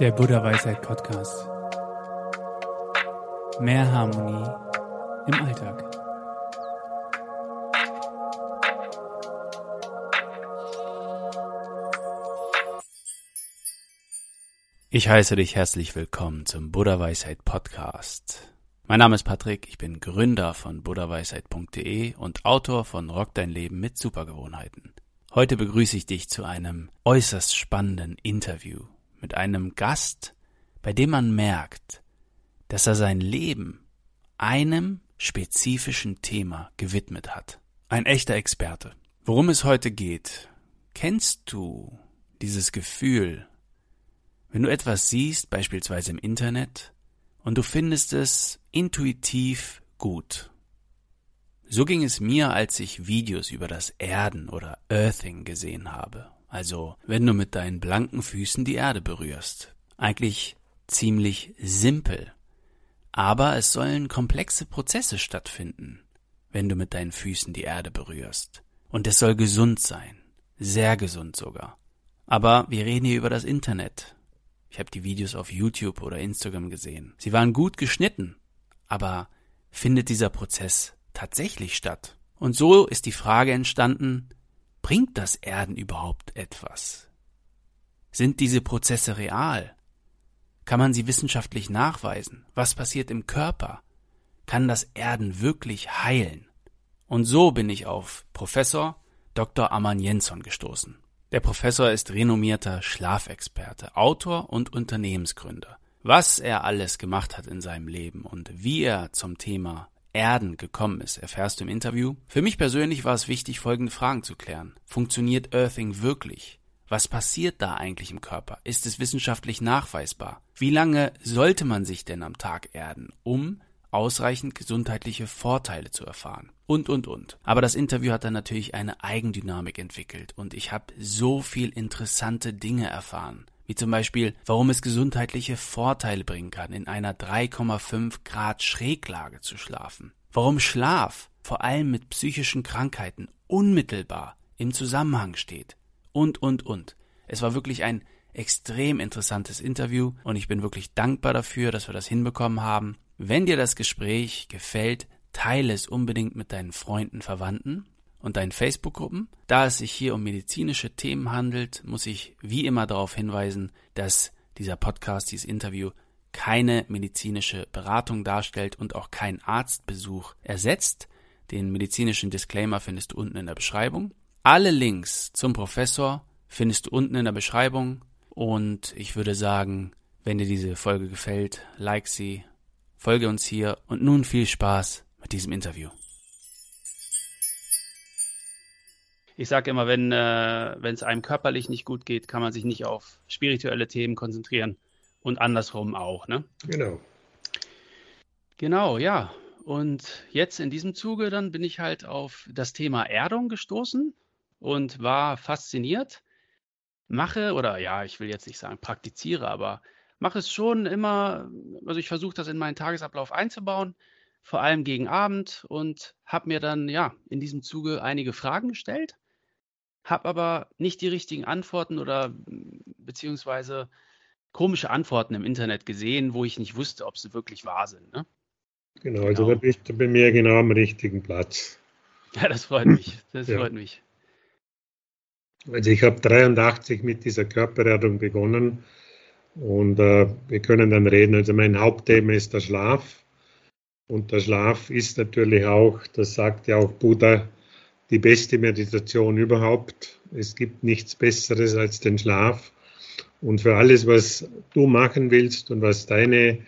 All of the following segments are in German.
Der Buddha Weisheit Podcast. Mehr Harmonie im Alltag. Ich heiße dich herzlich willkommen zum Buddha Weisheit Podcast. Mein Name ist Patrick, ich bin Gründer von buddhaweisheit.de und Autor von Rock dein Leben mit Supergewohnheiten. Heute begrüße ich dich zu einem äußerst spannenden Interview mit einem Gast, bei dem man merkt, dass er sein Leben einem spezifischen Thema gewidmet hat. Ein echter Experte. Worum es heute geht, kennst du dieses Gefühl, wenn du etwas siehst, beispielsweise im Internet, und du findest es intuitiv gut. So ging es mir, als ich Videos über das Erden oder Earthing gesehen habe. Also, wenn du mit deinen blanken Füßen die Erde berührst. Eigentlich ziemlich simpel. Aber es sollen komplexe Prozesse stattfinden, wenn du mit deinen Füßen die Erde berührst. Und es soll gesund sein. Sehr gesund sogar. Aber wir reden hier über das Internet. Ich habe die Videos auf YouTube oder Instagram gesehen. Sie waren gut geschnitten, aber findet dieser Prozess tatsächlich statt? Und so ist die Frage entstanden, bringt das Erden überhaupt etwas? Sind diese Prozesse real? Kann man sie wissenschaftlich nachweisen? Was passiert im Körper? Kann das Erden wirklich heilen? Und so bin ich auf Professor Dr. Aman Jensson gestoßen. Der Professor ist renommierter Schlafexperte, Autor und Unternehmensgründer. Was er alles gemacht hat in seinem Leben und wie er zum Thema Erden gekommen ist, erfährst du im Interview. Für mich persönlich war es wichtig, folgende Fragen zu klären. Funktioniert Earthing wirklich? Was passiert da eigentlich im Körper? Ist es wissenschaftlich nachweisbar? Wie lange sollte man sich denn am Tag erden, um ausreichend gesundheitliche Vorteile zu erfahren. Und, und, und. Aber das Interview hat dann natürlich eine Eigendynamik entwickelt und ich habe so viel interessante Dinge erfahren. Wie zum Beispiel, warum es gesundheitliche Vorteile bringen kann, in einer 3,5 Grad Schräglage zu schlafen. Warum Schlaf, vor allem mit psychischen Krankheiten, unmittelbar im Zusammenhang steht. Und, und, und. Es war wirklich ein extrem interessantes Interview und ich bin wirklich dankbar dafür, dass wir das hinbekommen haben. Wenn dir das Gespräch gefällt, teile es unbedingt mit deinen Freunden, Verwandten und deinen Facebook-Gruppen. Da es sich hier um medizinische Themen handelt, muss ich wie immer darauf hinweisen, dass dieser Podcast, dieses Interview keine medizinische Beratung darstellt und auch keinen Arztbesuch ersetzt. Den medizinischen Disclaimer findest du unten in der Beschreibung. Alle Links zum Professor findest du unten in der Beschreibung und ich würde sagen, wenn dir diese Folge gefällt, like sie, Folge uns hier und nun viel Spaß mit diesem Interview. Ich sage immer, wenn äh, es einem körperlich nicht gut geht, kann man sich nicht auf spirituelle Themen konzentrieren und andersrum auch, ne? Genau. Genau, ja. Und jetzt in diesem Zuge dann bin ich halt auf das Thema Erdung gestoßen und war fasziniert. Mache oder ja, ich will jetzt nicht sagen praktiziere, aber mache es schon immer, also ich versuche das in meinen Tagesablauf einzubauen, vor allem gegen Abend und habe mir dann ja in diesem Zuge einige Fragen gestellt, habe aber nicht die richtigen Antworten oder beziehungsweise komische Antworten im Internet gesehen, wo ich nicht wusste, ob sie wirklich wahr sind. Ne? Genau, also da bist du bei mir genau am richtigen Platz. Ja, das freut mich. Das ja. freut mich. Also ich habe 83 mit dieser Körpererdung begonnen und äh, wir können dann reden. Also mein Hauptthema ist der Schlaf. Und der Schlaf ist natürlich auch, das sagt ja auch Buddha, die beste Meditation überhaupt. Es gibt nichts Besseres als den Schlaf. Und für alles, was du machen willst und was deine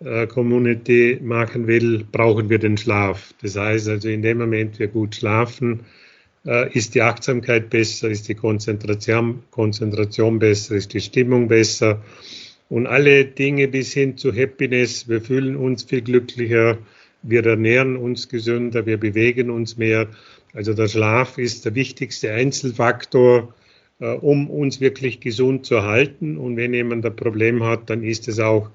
äh, Community machen will, brauchen wir den Schlaf. Das heißt also, in dem Moment wir gut schlafen, äh, ist die Achtsamkeit besser, ist die Konzentration, Konzentration besser, ist die Stimmung besser und alle Dinge bis hin zu Happiness. Wir fühlen uns viel glücklicher, wir ernähren uns gesünder, wir bewegen uns mehr. Also der Schlaf ist der wichtigste Einzelfaktor, äh, um uns wirklich gesund zu halten. Und wenn jemand ein Problem hat, dann ist es auch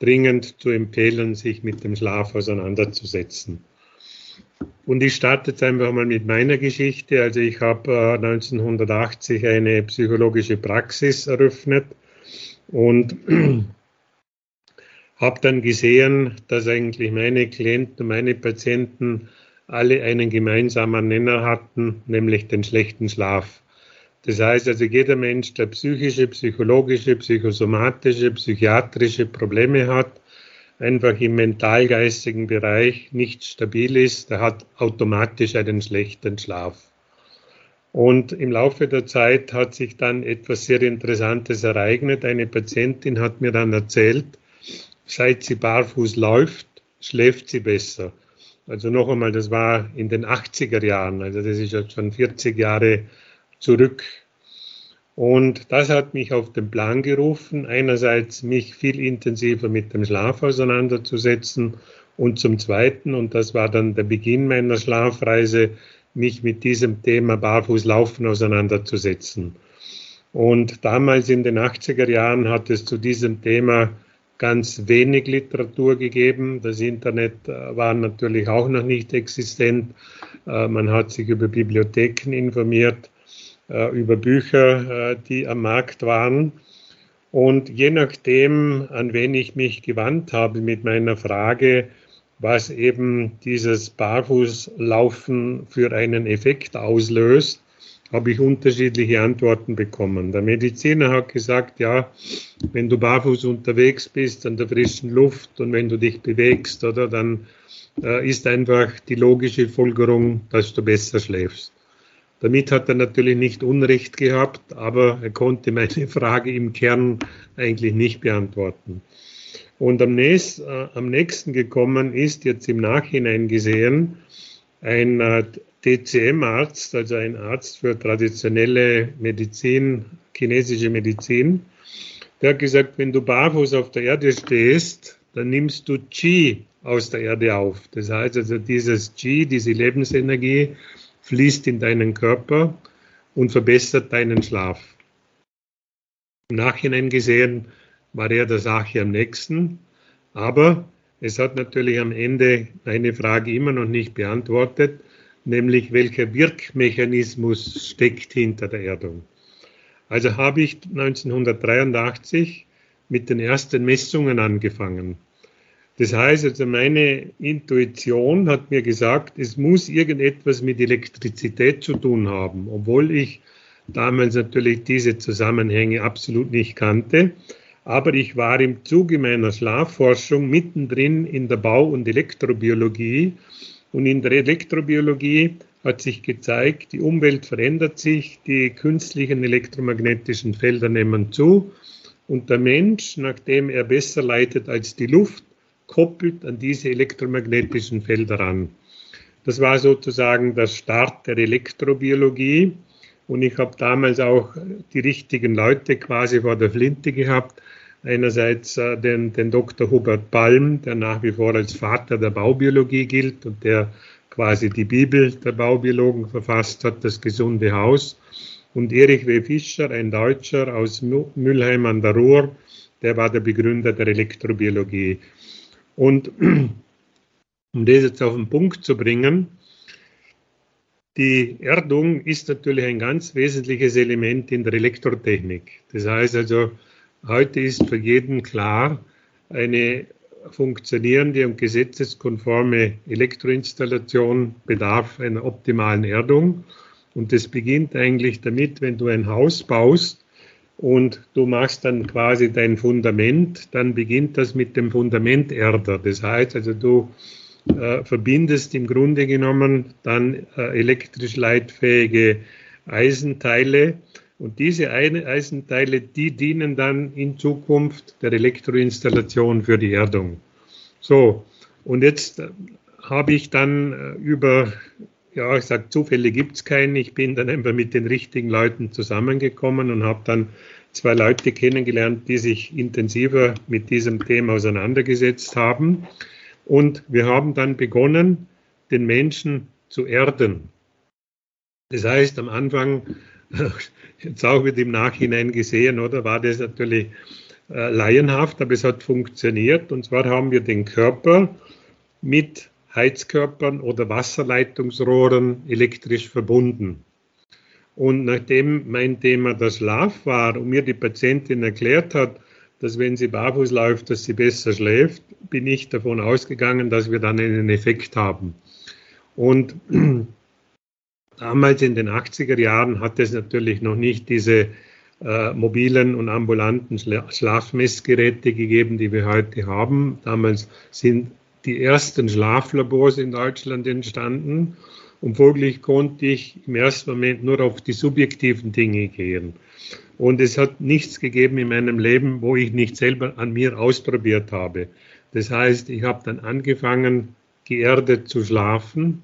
dringend zu empfehlen, sich mit dem Schlaf auseinanderzusetzen. Und ich starte jetzt einfach mal mit meiner Geschichte. Also ich habe äh, 1980 eine psychologische Praxis eröffnet Und habe dann gesehen, dass eigentlich meine Klienten, meine Patienten alle einen gemeinsamen Nenner hatten, nämlich den schlechten Schlaf. Das heißt also, jeder Mensch, der psychische, psychologische, psychosomatische, psychiatrische Probleme hat, einfach im mental-geistigen Bereich nicht stabil ist, der hat automatisch einen schlechten Schlaf. Und im Laufe der Zeit hat sich dann etwas sehr Interessantes ereignet. Eine Patientin hat mir dann erzählt, seit sie barfuß läuft, schläft sie besser. Also noch einmal, das war in den 80er Jahren, also das ist jetzt schon 40 Jahre zurück. Und das hat mich auf den Plan gerufen, einerseits mich viel intensiver mit dem Schlaf auseinanderzusetzen und zum Zweiten, und das war dann der Beginn meiner Schlafreise, mich mit diesem Thema Barfußlaufen auseinanderzusetzen. Und damals in den 80er Jahren hat es zu diesem Thema ganz wenig Literatur gegeben. Das Internet äh, war natürlich auch noch nicht existent. Äh, man hat sich über Bibliotheken informiert, äh, über Bücher, die am Markt waren. Und je nachdem, an wen ich mich gewandt habe mit meiner Frage, was eben dieses Barfußlaufen für einen Effekt auslöst, habe ich unterschiedliche Antworten bekommen. Der Mediziner hat gesagt, ja, wenn du barfuß unterwegs bist an der frischen Luft und wenn du dich bewegst, oder, dann äh, ist einfach die logische Folgerung, dass du besser schläfst. Damit hat er natürlich nicht Unrecht gehabt, aber er konnte meine Frage im Kern eigentlich nicht beantworten. Und am, nächst, äh, am nächsten gekommen ist jetzt im Nachhinein gesehen ein äh, TCM-Arzt, also ein Arzt für traditionelle Medizin, chinesische Medizin. Der hat gesagt, wenn du barfuß auf der Erde stehst, dann nimmst du Qi aus der Erde auf. Das heißt also, dieses Qi, diese Lebensenergie, fließt in deinen Körper und verbessert deinen Schlaf. Im Nachhinein gesehen war er der Sache am nächsten. Aber es hat natürlich am Ende eine Frage immer noch nicht beantwortet, nämlich welcher Wirkmechanismus steckt hinter der Erdung. Also habe ich 1983 mit den ersten Messungen angefangen. Das heißt also, meine Intuition hat mir gesagt, es muss irgendetwas mit Elektrizität zu tun haben, obwohl ich damals natürlich diese Zusammenhänge absolut nicht kannte. Aber ich war im Zuge meiner Schlafforschung mittendrin in der Bau- und Elektrobiologie. Und in der Elektrobiologie hat sich gezeigt, die Umwelt verändert sich, die künstlichen elektromagnetischen Felder nehmen zu und der Mensch, nachdem er besser leitet als die Luft, koppelt an diese elektromagnetischen Felder an. Das war sozusagen der Start der Elektrobiologie und ich habe damals auch die richtigen Leute quasi vor der Flinte gehabt, Einerseits äh, den, den Dr. Hubert Palm, der nach wie vor als Vater der Baubiologie gilt und der quasi die Bibel der Baubiologen verfasst hat, das gesunde Haus. Und Erich W. Fischer, ein Deutscher aus Mülheim an der Ruhr, der war der Begründer der Elektrobiologie. Und um das jetzt auf den Punkt zu bringen, die Erdung ist natürlich ein ganz wesentliches Element in der Elektrotechnik. Das heißt also, Heute ist für jeden klar, eine funktionierende und gesetzeskonforme Elektroinstallation bedarf einer optimalen Erdung. Und das beginnt eigentlich damit, wenn du ein Haus baust und du machst dann quasi dein Fundament, dann beginnt das mit dem Fundamenterder. Das heißt also, du äh, verbindest im Grunde genommen dann äh, elektrisch leitfähige Eisenteile und diese Eisenteile, die dienen dann in Zukunft der Elektroinstallation für die Erdung. So, und jetzt äh, habe ich dann äh, über, ja, ich sage, Zufälle gibt es keinen. Ich bin dann einfach mit den richtigen Leuten zusammengekommen und habe dann zwei Leute kennengelernt, die sich intensiver mit diesem Thema auseinandergesetzt haben. Und wir haben dann begonnen, den Menschen zu erden. Das heißt, am Anfang jetzt auch wird im Nachhinein gesehen, oder war das natürlich äh, laienhaft, aber es hat funktioniert. Und zwar haben wir den Körper mit Heizkörpern oder Wasserleitungsrohren elektrisch verbunden. Und nachdem mein Thema der Schlaf war und mir die Patientin erklärt hat, dass wenn sie barfuß läuft, dass sie besser schläft, bin ich davon ausgegangen, dass wir dann einen Effekt haben. Und damals in den 80er Jahren hat es natürlich noch nicht diese äh, mobilen und ambulanten Schlafmessgeräte gegeben, die wir heute haben. Damals sind die ersten Schlaflabors in Deutschland entstanden und folglich konnte ich im ersten Moment nur auf die subjektiven Dinge gehen. Und es hat nichts gegeben in meinem Leben, wo ich nicht selber an mir ausprobiert habe. Das heißt, ich habe dann angefangen, geerdet zu schlafen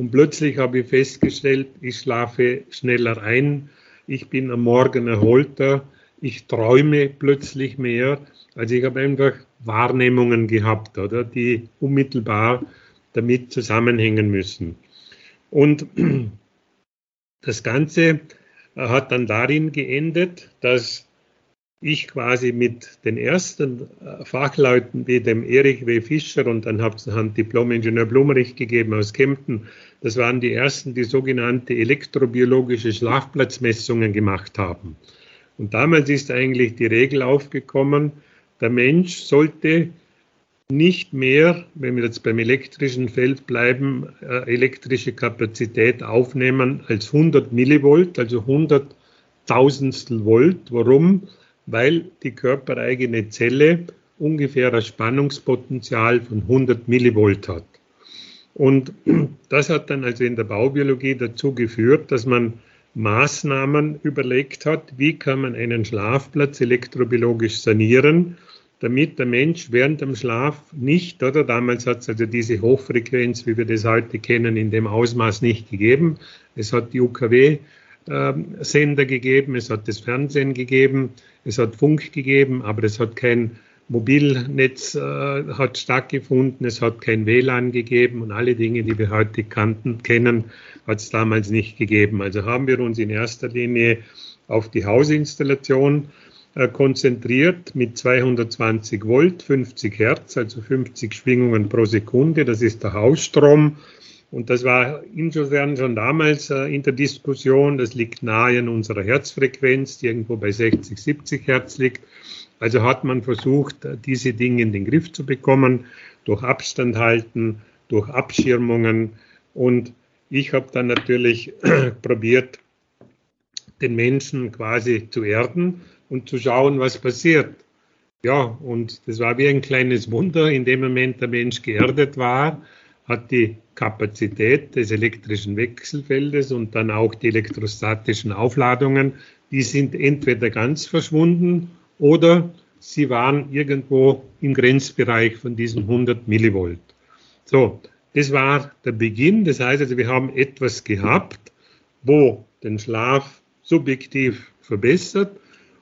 und plötzlich habe ich festgestellt, ich schlafe schneller ein, ich bin am Morgen erholter, ich träume plötzlich mehr. Also ich habe einfach Wahrnehmungen gehabt, oder, die unmittelbar damit zusammenhängen müssen. Und das Ganze hat dann darin geendet, dass ich quasi mit den ersten äh, Fachleuten wie dem Erich W. Fischer und dann hat es Diplom-Ingenieur Blumerich gegeben aus Kempten. Das waren die ersten, die sogenannte elektrobiologische Schlafplatzmessungen gemacht haben. Und damals ist eigentlich die Regel aufgekommen, der Mensch sollte nicht mehr, wenn wir jetzt beim elektrischen Feld bleiben, äh, elektrische Kapazität aufnehmen als 100 Millivolt, also 100 Tausendstel Volt. Warum? Weil die körpereigene Zelle ungefähr ein Spannungspotenzial von 100 Millivolt hat. Und das hat dann also in der Baubiologie dazu geführt, dass man Maßnahmen überlegt hat, wie kann man einen Schlafplatz elektrobiologisch sanieren, damit der Mensch während dem Schlaf nicht, oder damals hat es also diese Hochfrequenz, wie wir das heute kennen, in dem Ausmaß nicht gegeben. Es hat die UKW-Sender gegeben, es hat das Fernsehen gegeben, es hat Funk gegeben, aber es hat kein Mobilnetz äh, hat stattgefunden, es hat kein WLAN gegeben und alle Dinge, die wir heute kannten, kennen, hat es damals nicht gegeben. Also haben wir uns in erster Linie auf die Hausinstallation äh, konzentriert mit 220 Volt, 50 Hertz, also 50 Schwingungen pro Sekunde. Das ist der Hausstrom. Und das war insofern schon damals äh, in der Diskussion. Das liegt nahe an unserer Herzfrequenz, die irgendwo bei 60, 70 Hertz liegt. Also hat man versucht, diese Dinge in den Griff zu bekommen, durch Abstand halten, durch Abschirmungen. Und ich habe dann natürlich probiert, den Menschen quasi zu erden und zu schauen, was passiert. Ja, und das war wie ein kleines Wunder. In dem Moment der Mensch geerdet war, hat die Kapazität des elektrischen Wechselfeldes und dann auch die elektrostatischen Aufladungen, die sind entweder ganz verschwunden oder sie waren irgendwo im Grenzbereich von diesen 100 Millivolt. So, das war der Beginn. Das heißt also, wir haben etwas gehabt, wo den Schlaf subjektiv verbessert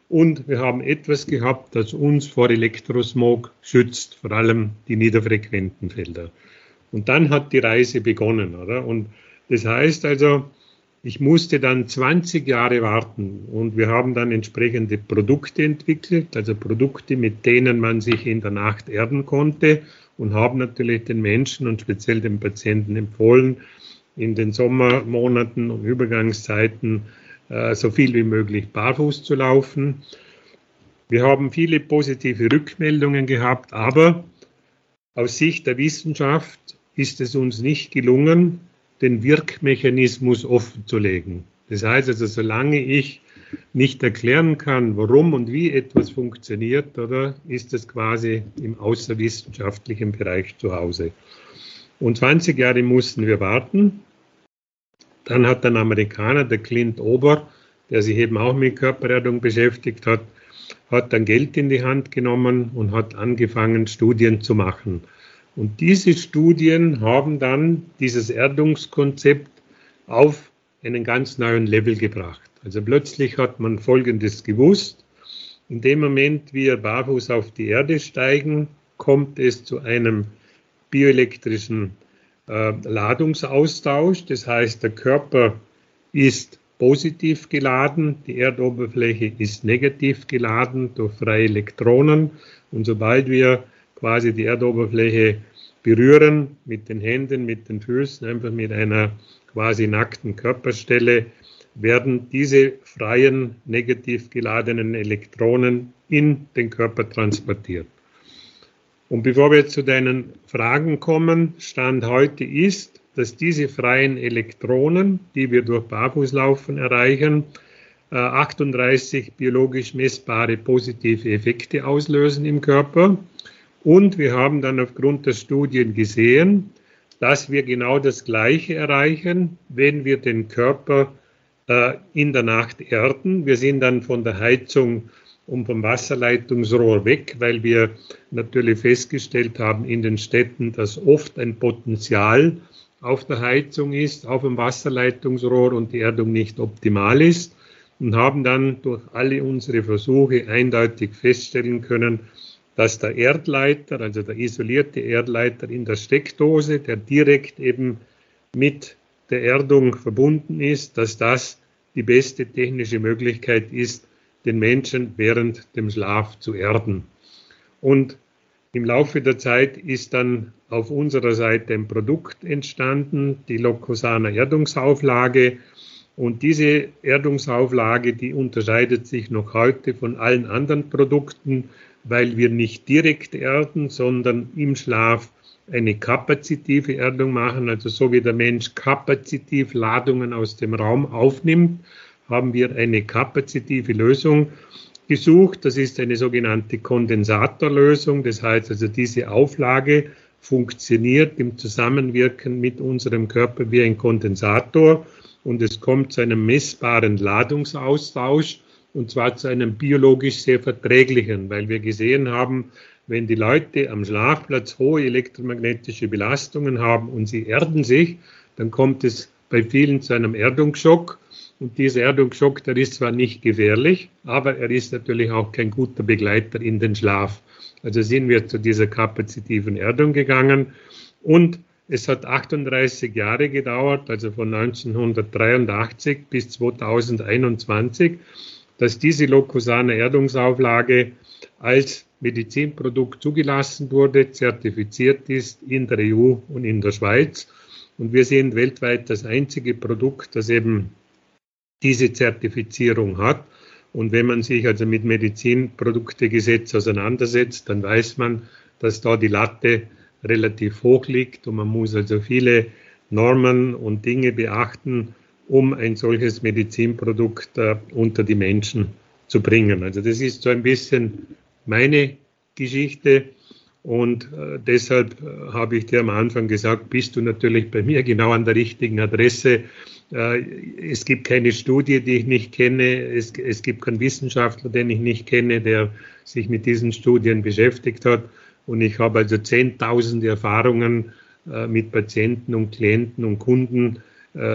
und wir haben etwas gehabt, das uns vor Elektrosmog schützt, vor allem die niederfrequenten Felder. Und dann hat die Reise begonnen, oder? Und das heißt also, ich musste dann 20 Jahre warten und wir haben dann entsprechende Produkte entwickelt, also Produkte, mit denen man sich in der Nacht erden konnte und haben natürlich den Menschen und speziell den Patienten empfohlen, in den Sommermonaten und Übergangszeiten äh, so viel wie möglich barfuß zu laufen. Wir haben viele positive Rückmeldungen gehabt, aber aus Sicht der Wissenschaft ist es uns nicht gelungen, den Wirkmechanismus offenzulegen. Das heißt also, solange ich nicht erklären kann, warum und wie etwas funktioniert, oder ist es quasi im außerwissenschaftlichen Bereich zu Hause. Und 20 Jahre mussten wir warten. Dann hat ein Amerikaner, der Clint Ober, der sich eben auch mit Körpererdung beschäftigt hat, hat dann Geld in die Hand genommen und hat angefangen, Studien zu machen. Und diese Studien haben dann dieses Erdungskonzept auf einen ganz neuen Level gebracht. Also plötzlich hat man Folgendes gewusst. In dem Moment, wie wir barfuß auf die Erde steigen, kommt es zu einem bioelektrischen äh, Ladungsaustausch. Das heißt, der Körper ist positiv geladen, die Erdoberfläche ist negativ geladen durch freie Elektronen. Und sobald wir quasi die Erdoberfläche berühren mit den Händen, mit den Füßen, einfach mit einer quasi nackten Körperstelle, werden diese freien negativ geladenen Elektronen in den Körper transportiert. Und bevor wir zu deinen Fragen kommen, Stand heute ist, dass diese freien Elektronen, die wir durch Barfußlaufen erreichen, 38 äh, biologisch messbare positive Effekte auslösen im Körper. Und wir haben dann aufgrund der Studien gesehen, dass wir genau das Gleiche erreichen, wenn wir den Körper äh, in der Nacht erden. Wir sind dann von der Heizung und vom Wasserleitungsrohr weg, weil wir natürlich festgestellt haben in den Städten, dass oft ein Potenzial auf der Heizung ist, auf dem Wasserleitungsrohr und die Erdung nicht optimal ist und haben dann durch alle unsere Versuche eindeutig feststellen können, dass der Erdleiter, also der isolierte Erdleiter in der Steckdose, der direkt eben mit der Erdung verbunden ist, dass das die beste technische Möglichkeit ist, den Menschen während dem Schlaf zu erden. Und im Laufe der Zeit ist dann auf unserer Seite ein Produkt entstanden, die Locosana Erdungsauflage, und diese Erdungsauflage, die unterscheidet sich noch heute von allen anderen Produkten, weil wir nicht direkt erden, sondern im Schlaf eine kapazitive Erdung machen. Also so wie der Mensch kapazitiv Ladungen aus dem Raum aufnimmt, haben wir eine kapazitive Lösung gesucht. Das ist eine sogenannte Kondensatorlösung. Das heißt also, diese Auflage funktioniert im Zusammenwirken mit unserem Körper wie ein Kondensator und es kommt zu einem messbaren Ladungsaustausch und zwar zu einem biologisch sehr verträglichen, weil wir gesehen haben, wenn die Leute am Schlafplatz hohe elektromagnetische Belastungen haben und sie erden sich, dann kommt es bei vielen zu einem Erdungsschock. Und dieser Erdungsschock, der ist zwar nicht gefährlich, aber er ist natürlich auch kein guter Begleiter in den Schlaf. Also sind wir zu dieser kapazitiven Erdung gegangen und es hat 38 Jahre gedauert, also von 1983 bis 2021, dass diese Locusana Erdungsauflage als Medizinprodukt zugelassen wurde, zertifiziert ist in der EU und in der Schweiz. Und wir sind weltweit das einzige Produkt, das eben diese Zertifizierung hat. Und wenn man sich also mit Medizinproduktegesetz auseinandersetzt, dann weiß man, dass da die Latte relativ hoch liegt und man muss also viele Normen und Dinge beachten, um ein solches Medizinprodukt äh, unter die Menschen zu bringen. Also das ist so ein bisschen meine Geschichte und äh, deshalb äh, habe ich dir am Anfang gesagt, bist du natürlich bei mir genau an der richtigen Adresse. Äh, es gibt keine Studie, die ich nicht kenne. Es, es gibt keinen Wissenschaftler, den ich nicht kenne, der sich mit diesen Studien beschäftigt hat. Und ich habe also zehntausende Erfahrungen äh, mit Patienten und Klienten und Kunden,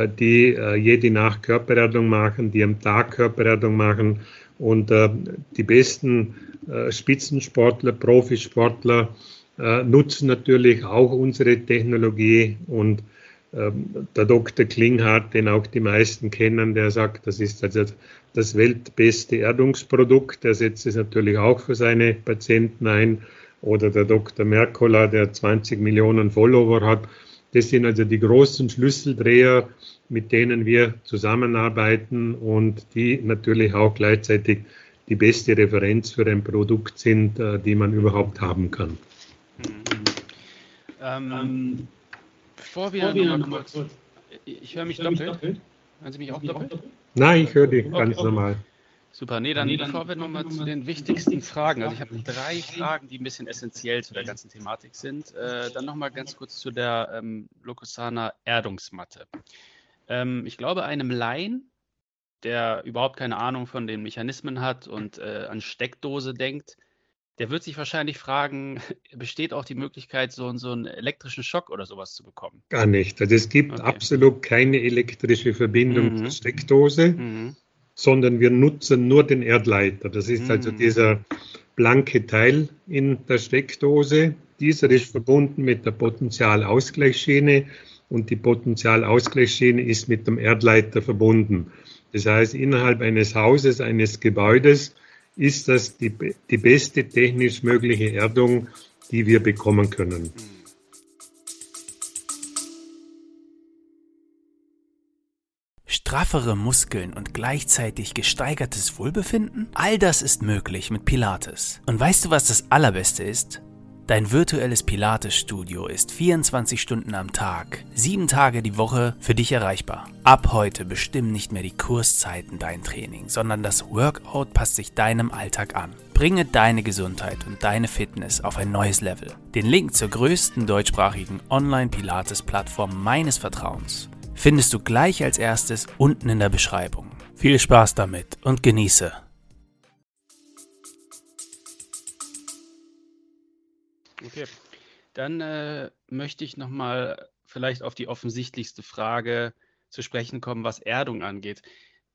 die äh, jede Nacht Körpererdung machen, die am Tag Körpererdung machen. Und äh, die besten äh, Spitzensportler, Profisportler äh, nutzen natürlich auch unsere Technologie. Und ähm, der Dr. Klinghardt, den auch die meisten kennen, der sagt, das ist also das weltbeste Erdungsprodukt. Der setzt es natürlich auch für seine Patienten ein oder der Dr. Merkola, der 20 Millionen Follower hat. Das sind also die großen Schlüsseldreher, mit denen wir zusammenarbeiten und die natürlich auch gleichzeitig die beste Referenz für ein Produkt sind, äh, die man überhaupt haben kann. Ähm, ähm, bevor wir, bevor wir noch kurz, kurz, ich höre mich doppelt. doppelt. Hören Sie mich auch doppelt? Nein, ich höre dich ganz okay. normal. Super, nee, dann, nee, dann bevor wir nochmal zu den wichtigsten Fragen, also ich habe drei Fragen, die ein bisschen essentiell zu der ganzen Thematik sind. Äh, dann nochmal ganz kurz zu der ähm, Locusana Erdungsmatte. Ähm, ich glaube, einem Laien, der überhaupt keine Ahnung von den Mechanismen hat und äh, an Steckdose denkt, der wird sich wahrscheinlich fragen, besteht auch die Möglichkeit, so, so einen elektrischen Schock oder sowas zu bekommen? Gar nicht. Also es gibt okay. absolut keine elektrische Verbindung mhm. zur Steckdose. Mhm sondern wir nutzen nur den Erdleiter. Das ist also mhm. dieser blanke Teil in der Steckdose. Dieser ist verbunden mit der Potentialausgleichsschiene und die Potentialausgleichsschiene ist mit dem Erdleiter verbunden. Das heißt, innerhalb eines Hauses, eines Gebäudes ist das die, die beste technisch mögliche Erdung, die wir bekommen können. Straffere Muskeln und gleichzeitig gesteigertes Wohlbefinden? All das ist möglich mit Pilates. Und weißt du, was das Allerbeste ist? Dein virtuelles Pilates-Studio ist 24 Stunden am Tag, sieben Tage die Woche für dich erreichbar. Ab heute bestimmen nicht mehr die Kurszeiten dein Training, sondern das Workout passt sich deinem Alltag an. Bringe deine Gesundheit und deine Fitness auf ein neues Level. Den Link zur größten deutschsprachigen Online-Pilates-Plattform meines Vertrauens findest du gleich als erstes unten in der Beschreibung. Viel Spaß damit und genieße! Okay, dann äh, möchte ich nochmal vielleicht auf die offensichtlichste Frage zu sprechen kommen, was Erdung angeht.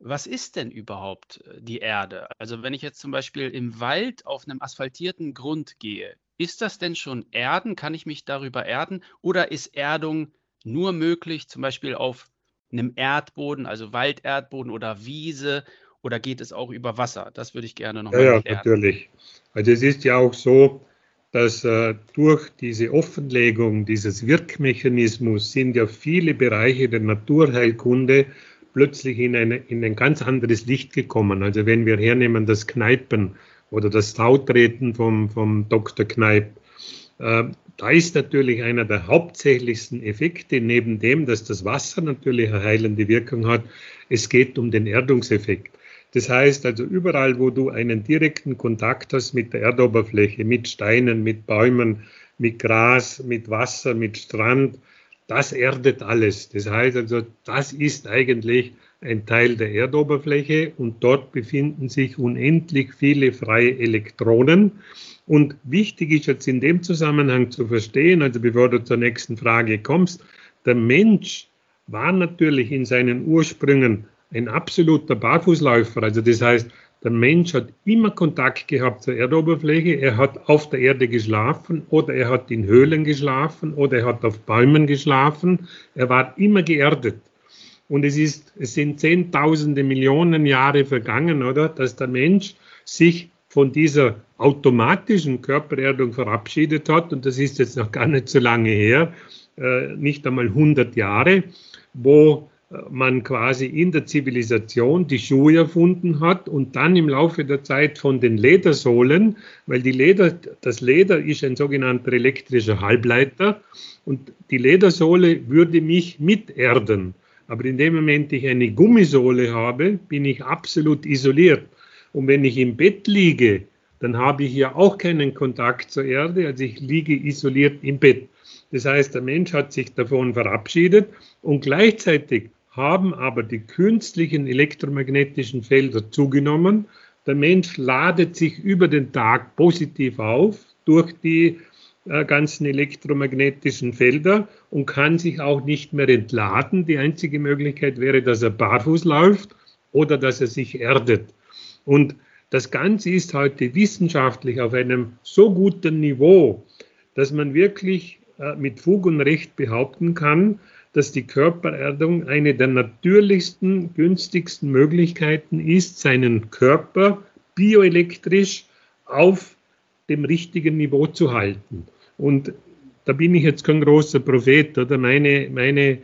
Was ist denn überhaupt äh, die Erde? Also wenn ich jetzt zum Beispiel im Wald auf einem asphaltierten Grund gehe, ist das denn schon Erden? Kann ich mich darüber erden? Oder ist Erdung nur möglich, zum Beispiel auf einem Erdboden, also Walderdboden oder Wiese? Oder geht es auch über Wasser? Das würde ich gerne noch ja, mal erklären. Ja, natürlich. Also es ist ja auch so, dass äh, durch diese Offenlegung dieses Wirkmechanismus sind ja viele Bereiche der Naturheilkunde plötzlich in, eine, in ein ganz anderes Licht gekommen. Also wenn wir hernehmen das Kneipen oder das Sautreten vom, vom Dr. Kneip, äh, da ist natürlich einer der hauptsächlichsten Effekte, neben dem, dass das Wasser natürlich eine heilende Wirkung hat, es geht um den Erdungseffekt. Das heißt also, überall, wo du einen direkten Kontakt hast mit der Erdoberfläche, mit Steinen, mit Bäumen, mit Gras, mit Wasser, mit Strand, das erdet alles. Das heißt also, das ist eigentlich ein Teil der Erdoberfläche und dort befinden sich unendlich viele freie Elektronen. Und wichtig ist jetzt in dem Zusammenhang zu verstehen, also bevor du zur nächsten Frage kommst, der Mensch war natürlich in seinen Ursprüngen ein absoluter Barfußläufer. Also das heißt, der Mensch hat immer Kontakt gehabt zur Erdoberfläche. Er hat auf der Erde geschlafen oder er hat in Höhlen geschlafen oder er hat auf Bäumen geschlafen. Er war immer geerdet. Und es, ist, es sind Zehntausende Millionen Jahre vergangen, oder, dass der Mensch sich von dieser automatischen Körpererdung verabschiedet hat. Und das ist jetzt noch gar nicht so lange her, äh, nicht einmal 100 Jahre, wo man quasi in der Zivilisation die Schuhe erfunden hat und dann im Laufe der Zeit von den Ledersohlen, weil die Leder, das Leder ist ein sogenannter elektrischer Halbleiter und die Ledersohle würde mich miterden. Aber in dem Moment ich eine Gummisohle habe, bin ich absolut isoliert. Und wenn ich im Bett liege, dann habe ich ja auch keinen Kontakt zur Erde, also ich liege isoliert im Bett. Das heißt, der Mensch hat sich davon verabschiedet und gleichzeitig haben aber die künstlichen elektromagnetischen Felder zugenommen. Der Mensch ladet sich über den Tag positiv auf durch die äh, ganzen elektromagnetischen Felder und kann sich auch nicht mehr entladen. Die einzige Möglichkeit wäre, dass er barfuß läuft oder dass er sich erdet. Und das Ganze ist heute wissenschaftlich auf einem so guten Niveau, dass man wirklich äh, mit Fug und Recht behaupten kann, dass die Körpererdung eine der natürlichsten, günstigsten Möglichkeiten ist, seinen Körper bioelektrisch auf dem richtigen Niveau zu halten. Und da bin ich jetzt kein großer Prophet, oder meine, meine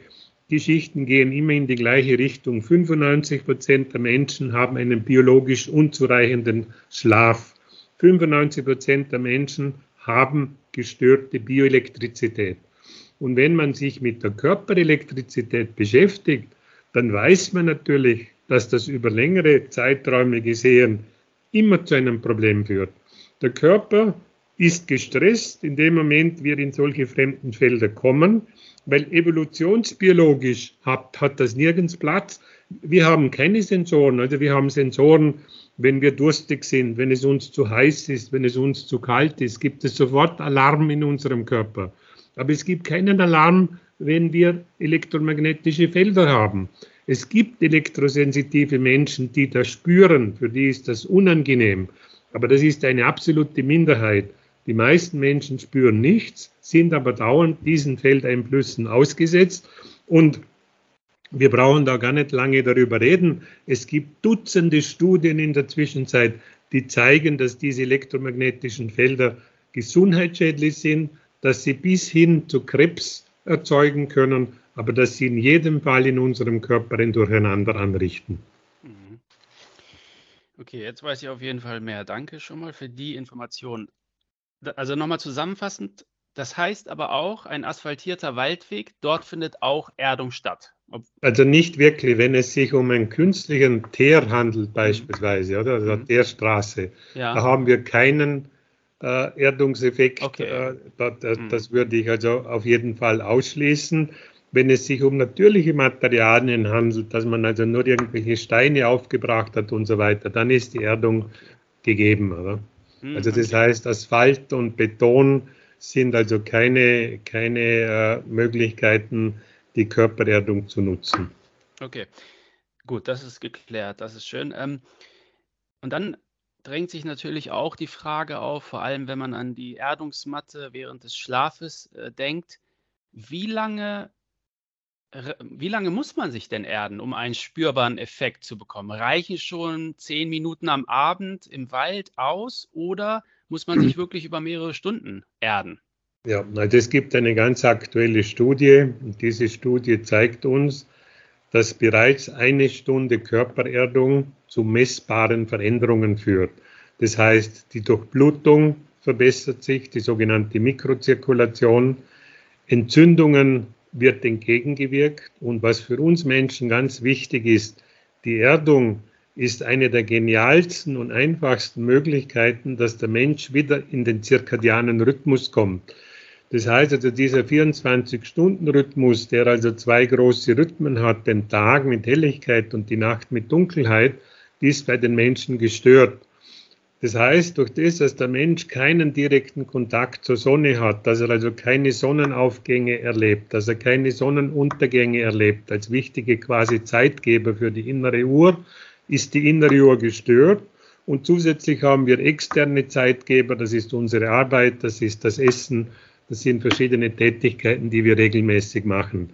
Geschichten gehen immer in die gleiche Richtung. 95 Prozent der Menschen haben einen biologisch unzureichenden Schlaf. 95 Prozent der Menschen haben gestörte Bioelektrizität. Und wenn man sich mit der Körperelektrizität beschäftigt, dann weiß man natürlich, dass das über längere Zeiträume gesehen immer zu einem Problem führt. Der Körper ist gestresst in dem Moment, wir in solche fremden Felder kommen, weil evolutionsbiologisch hat, hat das nirgends Platz. Wir haben keine Sensoren, also wir haben Sensoren, wenn wir durstig sind, wenn es uns zu heiß ist, wenn es uns zu kalt ist, gibt es sofort Alarm in unserem Körper. Aber es gibt keinen Alarm, wenn wir elektromagnetische Felder haben. Es gibt elektrosensitive Menschen, die das spüren, für die ist das unangenehm. Aber das ist eine absolute Minderheit. Die meisten Menschen spüren nichts, sind aber dauernd diesen Feldeinflüssen ausgesetzt. Und wir brauchen da gar nicht lange darüber reden. Es gibt Dutzende Studien in der Zwischenzeit, die zeigen, dass diese elektromagnetischen Felder gesundheitsschädlich sind, dass sie bis hin zu Krebs erzeugen können, aber dass sie in jedem Fall in unserem Körper ein Durcheinander anrichten. Mhm. Okay, jetzt weiß ich auf jeden Fall mehr. Danke schon mal für die Information. Also nochmal zusammenfassend, das heißt aber auch, ein asphaltierter Waldweg, dort findet auch Erdung statt. Ob also nicht wirklich, wenn es sich um einen künstlichen Teer handelt beispielsweise, oder? Also mhm. Teerstraße, ja. da haben wir keinen äh, Erdungseffekt. Okay. Äh, das, mhm. das würde ich also auf jeden Fall ausschließen. Wenn es sich um natürliche Materialien handelt, dass man also nur irgendwelche Steine aufgebracht hat und so weiter, dann ist die Erdung gegeben. Oder? Mhm, also das heißt, Asphalt und Beton sind also keine, keine äh, Möglichkeiten, die Körpererdung zu nutzen. Okay, gut, das ist geklärt, das ist schön. Ähm, und dann drängt sich natürlich auch die Frage auf, vor allem wenn man an die Erdungsmatte während des Schlafes äh, denkt, wie lange, wie lange muss man sich denn erden, um einen spürbaren Effekt zu bekommen? Reichen schon zehn Minuten am Abend im Wald aus oder muss man sich wirklich über mehrere Stunden erden? Ja, es gibt eine ganz aktuelle Studie und diese Studie zeigt uns, dass bereits eine Stunde Körpererdung zu messbaren Veränderungen führt. Das heißt, die Durchblutung verbessert sich, die sogenannte Mikrozirkulation, Entzündungen wird entgegengewirkt und was für uns Menschen ganz wichtig ist, die Erdung ist eine der genialsten und einfachsten Möglichkeiten, dass der Mensch wieder in den zirkadianen Rhythmus kommt. Das heißt also, dieser 24-Stunden-Rhythmus, der also zwei große Rhythmen hat, den Tag mit Helligkeit und die Nacht mit Dunkelheit, ist bei den Menschen gestört. Das heißt, durch das, dass der Mensch keinen direkten Kontakt zur Sonne hat, dass er also keine Sonnenaufgänge erlebt, dass er keine Sonnenuntergänge erlebt, als wichtige quasi Zeitgeber für die innere Uhr, ist die innere Uhr gestört. Und zusätzlich haben wir externe Zeitgeber, das ist unsere Arbeit, das ist das Essen, das sind verschiedene Tätigkeiten, die wir regelmäßig machen.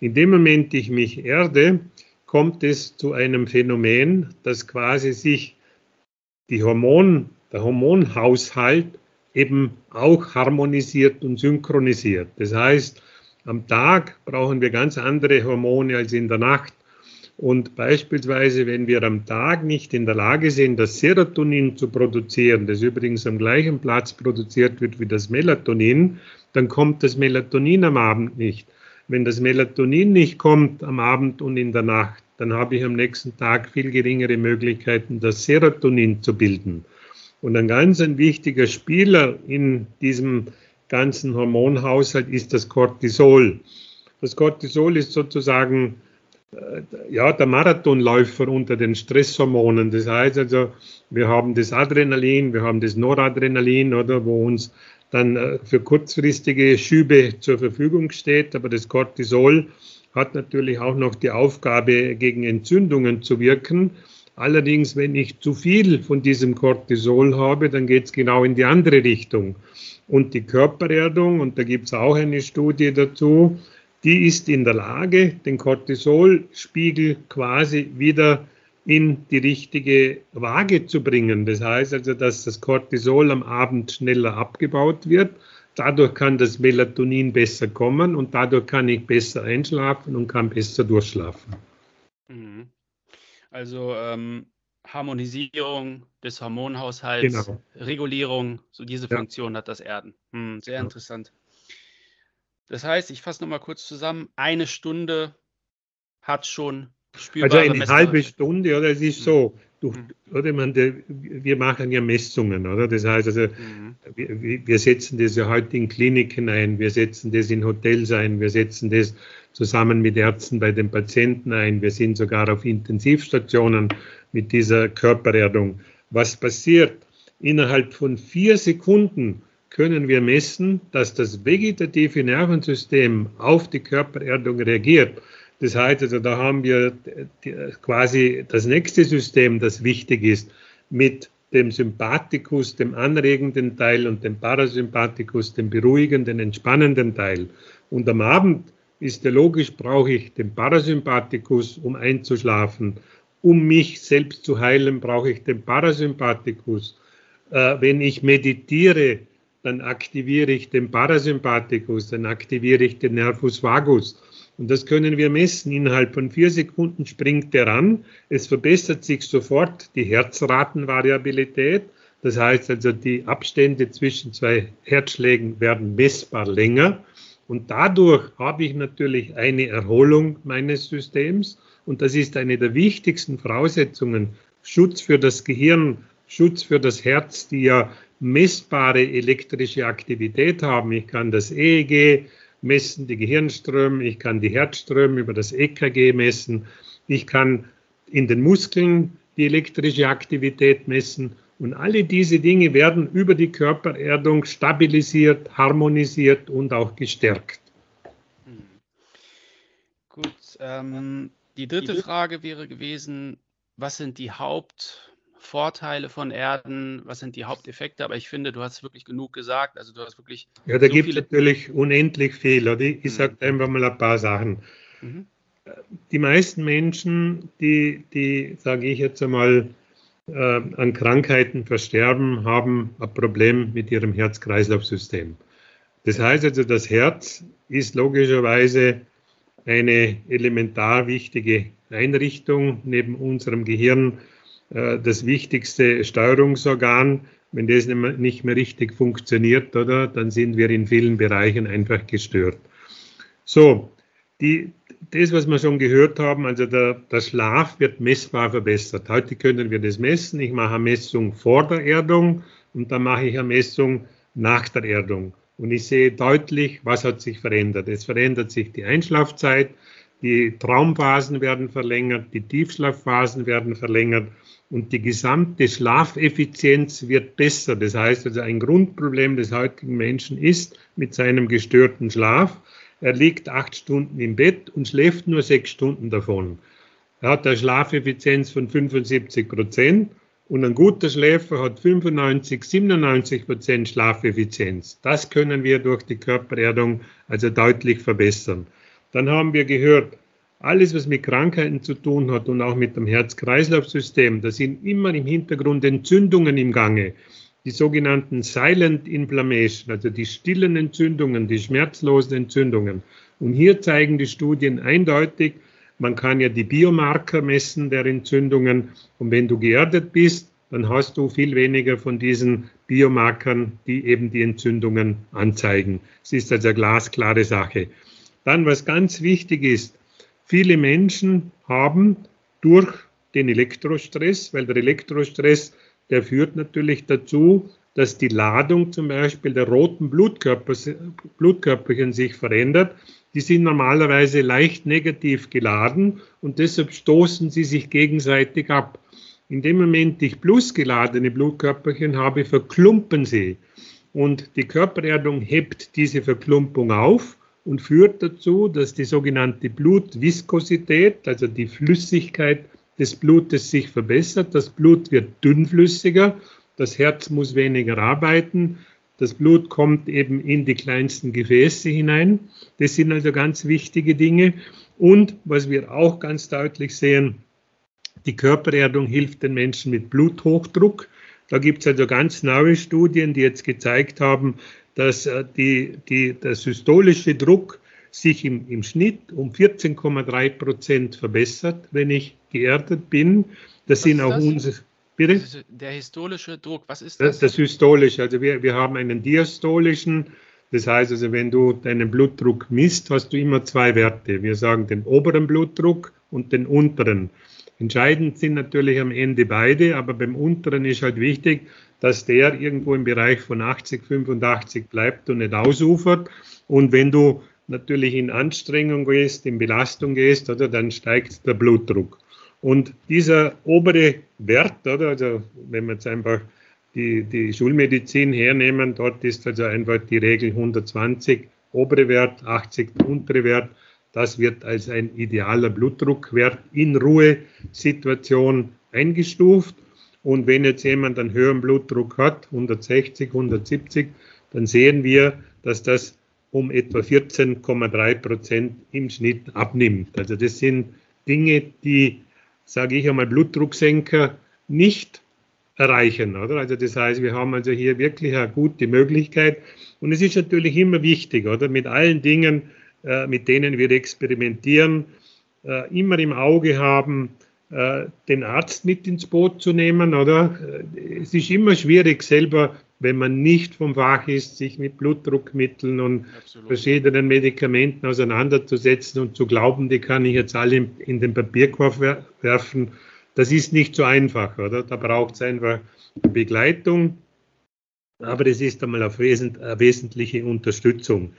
In dem Moment, ich mich erde, kommt es zu einem Phänomen, dass quasi sich die Hormon, der Hormonhaushalt eben auch harmonisiert und synchronisiert. Das heißt, am Tag brauchen wir ganz andere Hormone als in der Nacht. Und beispielsweise, wenn wir am Tag nicht in der Lage sind, das Serotonin zu produzieren, das übrigens am gleichen Platz produziert wird wie das Melatonin, dann kommt das Melatonin am Abend nicht. Wenn das Melatonin nicht kommt am Abend und in der Nacht, dann habe ich am nächsten Tag viel geringere Möglichkeiten, das Serotonin zu bilden. Und ein ganz ein wichtiger Spieler in diesem ganzen Hormonhaushalt ist das Cortisol. Das Cortisol ist sozusagen äh, ja, der Marathonläufer unter den Stresshormonen. Das heißt also, wir haben das Adrenalin, wir haben das Noradrenalin, oder, wo uns dann äh, für kurzfristige Schübe zur Verfügung steht. Aber das Cortisol hat natürlich auch noch die Aufgabe, gegen Entzündungen zu wirken. Allerdings, wenn ich zu viel von diesem Cortisol habe, dann geht es genau in die andere Richtung. Und die Körpererdung, und da gibt es auch eine Studie dazu, die ist in der Lage, den Cortisolspiegel quasi wieder in die richtige Waage zu bringen. Das heißt also, dass das Cortisol am Abend schneller abgebaut wird. Dadurch kann das Melatonin besser kommen und dadurch kann ich besser einschlafen und kann besser durchschlafen. Mhm. Also ähm, Harmonisierung des Hormonhaushalts, genau. Regulierung, so diese Funktion ja. hat das Erden. Hm, sehr ja. interessant. Das heißt, ich fasse nochmal kurz zusammen, eine Stunde hat schon spürbare Also eine halbe Stunde, oder? Es ist mhm. so, durch, mhm. oder man, wir machen ja Messungen, oder? Das heißt also, mhm. wir, wir, setzen das ja heute in Kliniken ein, wir setzen das in Hotels ein, wir setzen das zusammen mit Ärzten bei den Patienten ein, wir sind sogar auf Intensivstationen mit dieser Körpererdung. Was passiert? Innerhalb von vier Sekunden können wir messen, dass das vegetative Nervensystem auf die Körpererdung reagiert. Das heißt, also da haben wir quasi das nächste System, das wichtig ist, mit dem Sympathikus, dem anregenden Teil und dem Parasympathikus, dem beruhigenden, entspannenden Teil. Und am Abend ist ja logisch, brauche ich den Parasympathikus, um einzuschlafen. Um mich selbst zu heilen, brauche ich den Parasympathikus. Äh, wenn ich meditiere, dann aktiviere ich den Parasympathikus, dann aktiviere ich den Nervus vagus. Und das können wir messen. Innerhalb von vier Sekunden springt der an. Es verbessert sich sofort die Herzratenvariabilität. Das heißt also, die Abstände zwischen zwei Herzschlägen werden messbar länger. Und dadurch habe ich natürlich eine Erholung meines Systems. Und das ist eine der wichtigsten Voraussetzungen. Schutz für das Gehirn, Schutz für das Herz, die ja messbare elektrische Aktivität haben. Ich kann das EEG messen, die Gehirnströme, ich kann die Herzströme über das EKG messen, ich kann in den Muskeln die elektrische Aktivität messen und alle diese Dinge werden über die Körpererdung stabilisiert, harmonisiert und auch gestärkt. Gut, ähm, die dritte Frage wäre gewesen, was sind die Haupt- Vorteile von Erden, was sind die Haupteffekte, aber ich finde, du hast wirklich genug gesagt. Also du hast wirklich. Ja, da so gibt es natürlich unendlich viel. Oder? Ich, ich mhm. sage einfach mal ein paar Sachen. Mhm. Die meisten Menschen, die, die sage ich jetzt einmal, äh, an Krankheiten versterben, haben ein Problem mit ihrem Herz-Kreislauf-System. Das heißt also, das Herz ist logischerweise eine elementar wichtige Einrichtung neben unserem Gehirn das wichtigste Steuerungsorgan. Wenn das nicht mehr richtig funktioniert, oder, dann sind wir in vielen Bereichen einfach gestört. So, die, das, was wir schon gehört haben, also der, der Schlaf wird messbar verbessert. Heute können wir das messen. Ich mache eine Messung vor der Erdung und dann mache ich eine Messung nach der Erdung. Und ich sehe deutlich, was hat sich verändert. Es verändert sich die Einschlafzeit, die Traumphasen werden verlängert, die Tiefschlafphasen werden verlängert und die gesamte Schlafeffizienz wird besser. Das heißt also, ein Grundproblem des heutigen Menschen ist mit seinem gestörten Schlaf, er liegt acht Stunden im Bett und schläft nur sechs Stunden davon. Er hat eine Schlafeffizienz von 75 Prozent und ein guter Schläfer hat 95, 97 Prozent Schlafeffizienz. Das können wir durch die Körpererdung also deutlich verbessern. Dann haben wir gehört, alles, was mit Krankheiten zu tun hat und auch mit dem Herz-Kreislauf-System, da sind immer im Hintergrund Entzündungen im Gange. Die sogenannten Silent Inflammation, also die stillen Entzündungen, die schmerzlosen Entzündungen. Und hier zeigen die Studien eindeutig, man kann ja die Biomarker messen der Entzündungen. Und wenn du geerdet bist, dann hast du viel weniger von diesen Biomarkern, die eben die Entzündungen anzeigen. Es ist also eine glasklare Sache. Dann, was ganz wichtig ist, Viele Menschen haben durch den Elektrostress, weil der Elektrostress, der führt natürlich dazu, dass die Ladung zum Beispiel der roten Blutkörper, Blutkörperchen sich verändert. Die sind normalerweise leicht negativ geladen und deshalb stoßen sie sich gegenseitig ab. In dem Moment ich plusgeladene Blutkörperchen habe, verklumpen sie. Und die Körpererdung hebt diese Verklumpung auf und führt dazu, dass die sogenannte Blutviskosität, also die Flüssigkeit des Blutes sich verbessert. Das Blut wird dünnflüssiger, das Herz muss weniger arbeiten, das Blut kommt eben in die kleinsten Gefäße hinein. Das sind also ganz wichtige Dinge. Und was wir auch ganz deutlich sehen, die Körpererdung hilft den Menschen mit Bluthochdruck. Da gibt es also ganz neue Studien, die jetzt gezeigt haben, dass äh, die, die, der systolische Druck sich im, im Schnitt um 14,3 Prozent verbessert, wenn ich geerdet bin. Das was sind auch das? unsere. Bitte? Der historische Druck, was ist das? Das, das hystolische, also wir, wir haben einen diastolischen, das heißt also, wenn du deinen Blutdruck misst, hast du immer zwei Werte. Wir sagen den oberen Blutdruck und den unteren. Entscheidend sind natürlich am Ende beide, aber beim unteren ist halt wichtig, dass der irgendwo im Bereich von 80, 85 bleibt und nicht ausufert. Und wenn du natürlich in Anstrengung gehst, in Belastung gehst, oder, dann steigt der Blutdruck. Und dieser obere Wert, oder, also wenn wir jetzt einfach die, die Schulmedizin hernehmen, dort ist also einfach die Regel 120 obere Wert, 80 untere Wert. Das wird als ein idealer Blutdruckwert in Ruhesituation eingestuft. Und wenn jetzt jemand einen höheren Blutdruck hat, 160, 170, dann sehen wir, dass das um etwa 14,3 Prozent im Schnitt abnimmt. Also das sind Dinge, die, sage ich einmal, Blutdrucksenker nicht erreichen. Oder? Also das heißt, wir haben also hier wirklich eine gute Möglichkeit. Und es ist natürlich immer wichtig, oder mit allen Dingen äh, mit denen wir experimentieren, äh, immer im Auge haben, den Arzt mit ins Boot zu nehmen, oder? Es ist immer schwierig, selber, wenn man nicht vom Fach ist, sich mit Blutdruckmitteln und Absolut. verschiedenen Medikamenten auseinanderzusetzen und zu glauben, die kann ich jetzt alle in den Papierkorb werfen. Das ist nicht so einfach, oder? Da braucht es einfach Begleitung, aber es ist einmal eine wesentliche Unterstützung.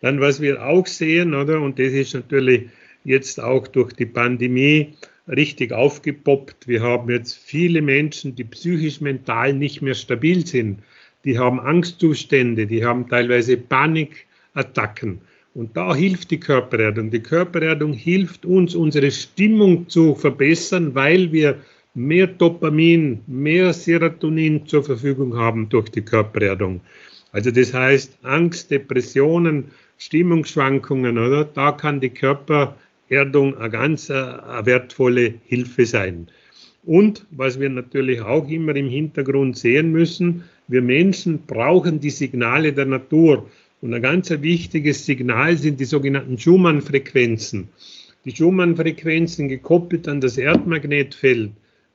Dann, was wir auch sehen, oder, und das ist natürlich jetzt auch durch die Pandemie richtig aufgepoppt. Wir haben jetzt viele Menschen, die psychisch mental nicht mehr stabil sind. Die haben Angstzustände, die haben teilweise Panikattacken. Und da hilft die Körpererdung. Die Körpererdung hilft uns, unsere Stimmung zu verbessern, weil wir mehr Dopamin, mehr Serotonin zur Verfügung haben durch die Körpererdung. Also das heißt, Angst, Depressionen, Stimmungsschwankungen, oder? Da kann die Körpererdung eine ganz eine äh, wertvolle Hilfe sein. Und was wir natürlich auch immer im Hintergrund sehen müssen, wir Menschen brauchen die Signale der Natur. Und ein ganz wichtiges Signal sind die sogenannten Schumann-Frequenzen. Die Schumann-Frequenzen gekoppelt an das Erdmagnetfeld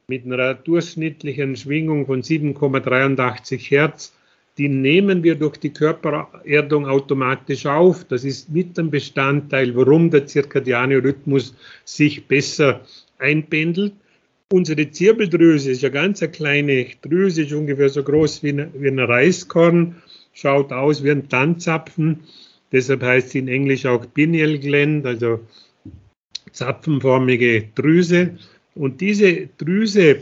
mit einer durchschnittlichen Schwingung von 7,83 Hertz die nehmen wir durch die Körpererdung automatisch auf. Das ist mit ein Bestandteil, warum der zirkadiane Rhythmus sich besser einpendelt. Unsere Zirbeldrüse ist ja ganz eine kleine Drüse, ist ungefähr so groß wie, eine, wie ein Reiskorn, schaut aus wie ein Tanzzapfen. Deshalb heißt sie in Englisch auch Pineal Gland, also zapfenförmige Drüse. Und diese Drüse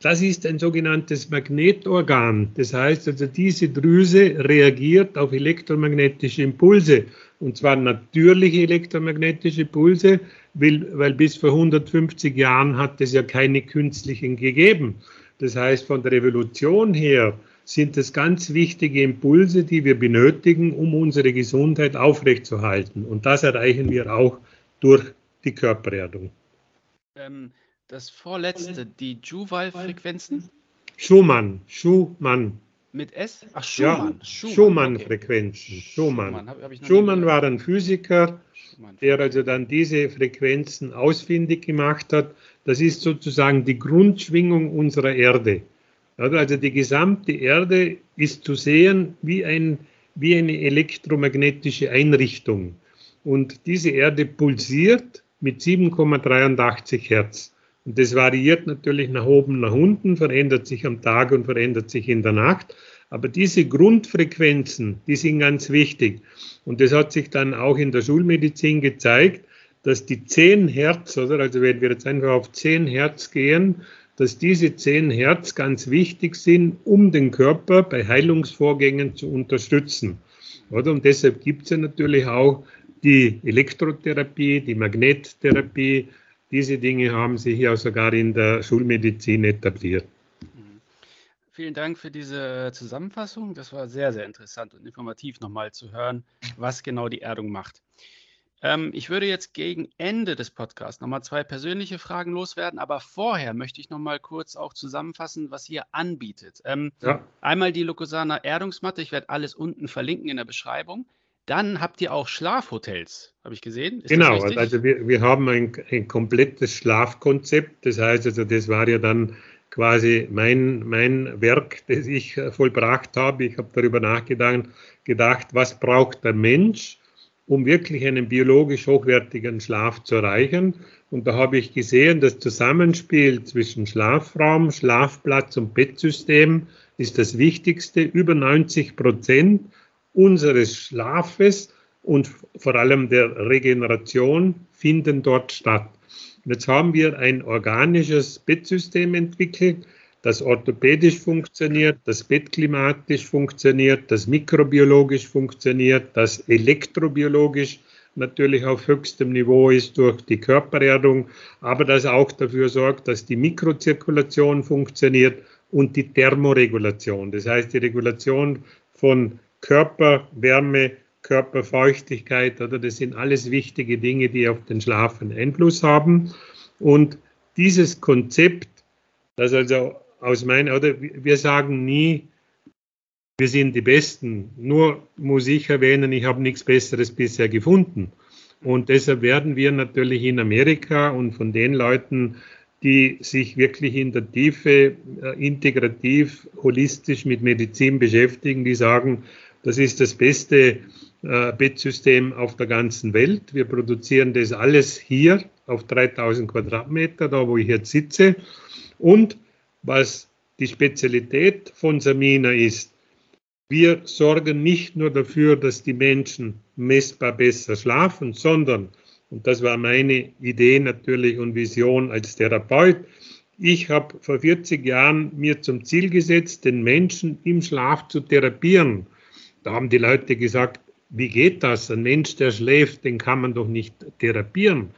das ist ein sogenanntes Magnetorgan. Das heißt also, diese Drüse reagiert auf elektromagnetische Impulse. Und zwar natürliche elektromagnetische Impulse, weil, bis vor 150 Jahren hat es ja keine künstlichen gegeben. Das heißt, von der Revolution her sind es ganz wichtige Impulse, die wir benötigen, um unsere Gesundheit aufrechtzuerhalten. Und das erreichen wir auch durch die Körpererdung. Ähm, das vorletzte, die Juval-Frequenzen? Schumann, Schumann. Mit S? Ach, Schumann. Ja, Schumann-Frequenzen. Okay. Schumann. Schumann, Schumann war ein Physiker, der also dann diese Frequenzen ausfindig gemacht hat. Das ist sozusagen die Grundschwingung unserer Erde. Also die gesamte Erde ist zu sehen wie, ein, wie eine elektromagnetische Einrichtung. Und diese Erde pulsiert mit 7,83 Hertz. Und das variiert natürlich nach oben, nach unten, verändert sich am Tag und verändert sich in der Nacht. Aber diese Grundfrequenzen, die sind ganz wichtig. Und das hat sich dann auch in der Schulmedizin gezeigt, dass die 10 Hertz, oder also wenn wir jetzt einfach auf 10 Hertz gehen, dass diese 10 Hertz ganz wichtig sind, um den Körper bei Heilungsvorgängen zu unterstützen. Oder? Und deshalb gibt es ja natürlich auch die Elektrotherapie, die Magnettherapie, diese Dinge haben sich ja sogar in der Schulmedizin etabliert. Mhm. Vielen Dank für diese Zusammenfassung. Das war sehr, sehr interessant und informativ nochmal zu hören, was genau die Erdung macht. Ähm, ich würde jetzt gegen Ende des Podcasts nochmal zwei persönliche Fragen loswerden, aber vorher möchte ich nochmal kurz auch zusammenfassen, was ihr anbietet. Ähm, ja. Einmal die Locosana Erdungsmatte, ich werde alles unten verlinken in der Beschreibung. Dann habt ihr auch Schlafhotels, habe ich gesehen. Ist genau, also wir, wir haben ein, ein, komplettes Schlafkonzept. Das heißt, also das war ja dann quasi mein, mein Werk, das ich äh, vollbracht habe. Ich habe darüber nachgedacht, gedacht, was braucht der Mensch, um wirklich einen biologisch hochwertigen Schlaf zu erreichen. Und da habe ich gesehen, das Zusammenspiel zwischen Schlafraum, Schlafplatz und Bettsystem ist das Wichtigste. Über 90 Prozent unseres Schlafes und vor allem der Regeneration finden dort statt. jetzt haben wir ein organisches Bettsystem entwickelt, das orthopädisch funktioniert, das bettklimatisch funktioniert, das mikrobiologisch funktioniert, das elektrobiologisch natürlich auf höchstem Niveau ist durch die Körpererdung, aber das auch dafür sorgt, dass die Mikrozirkulation funktioniert und die Thermoregulation. Das heißt, die Regulation von Körperwärme, Körperfeuchtigkeit, oder das sind alles wichtige Dinge, die auf den Schlaf einen Einfluss haben. Und dieses Konzept, das also aus meiner, oder wir sagen nie, wir sind die Besten. Nur muss ich erwähnen, ich habe nichts Besseres bisher gefunden. Und deshalb werden wir natürlich in Amerika und von den Leuten, die sich wirklich in der Tiefe äh, integrativ, holistisch mit Medizin beschäftigen, die sagen, das ist das beste äh, Bettsystem auf der ganzen Welt. Wir produzieren das alles hier auf 3000 Quadratmeter, da wo ich jetzt sitze. Und was die Spezialität von Samina ist, wir sorgen nicht nur dafür, dass die Menschen messbar besser schlafen, sondern, und das war meine Idee natürlich und Vision als Therapeut, ich habe vor 40 Jahren mir zum Ziel gesetzt, den Menschen im Schlaf zu therapieren. Da haben die Leute gesagt, wie geht das? Ein Mensch, der schläft, den kann man doch nicht therapieren.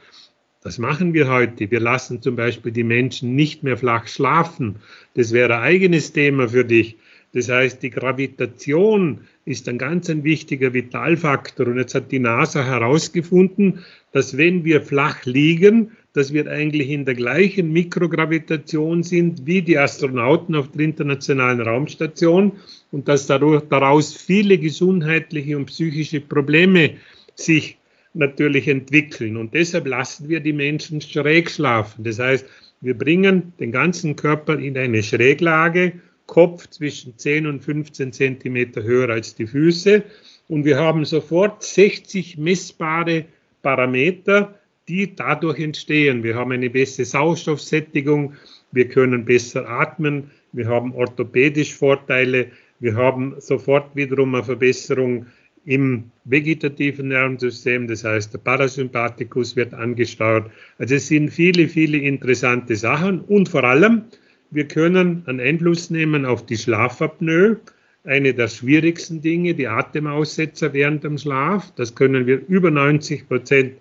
Das machen wir heute. Wir lassen zum Beispiel die Menschen nicht mehr flach schlafen. Das wäre ein eigenes Thema für dich. Das heißt, die Gravitation ist ein ganz ein wichtiger Vitalfaktor. Und jetzt hat die NASA herausgefunden, dass wenn wir flach liegen, dass wir eigentlich in der gleichen Mikrogravitation sind wie die Astronauten auf der Internationalen Raumstation und dass daraus viele gesundheitliche und psychische Probleme sich natürlich entwickeln. Und deshalb lassen wir die Menschen schräg schlafen. Das heißt, wir bringen den ganzen Körper in eine Schräglage, Kopf zwischen 10 und 15 Zentimeter höher als die Füße. Und wir haben sofort 60 messbare Parameter, die dadurch entstehen. Wir haben eine bessere Sauerstoffsättigung, wir können besser atmen, wir haben orthopädisch Vorteile, wir haben sofort wiederum eine Verbesserung im vegetativen Nervensystem, das heißt der Parasympathikus wird angesteuert. Also es sind viele, viele interessante Sachen und vor allem, wir können einen Einfluss nehmen auf die Schlafapnoe, eine der schwierigsten Dinge, die Atemaussetzer während dem Schlaf. Das können wir über 90 Prozent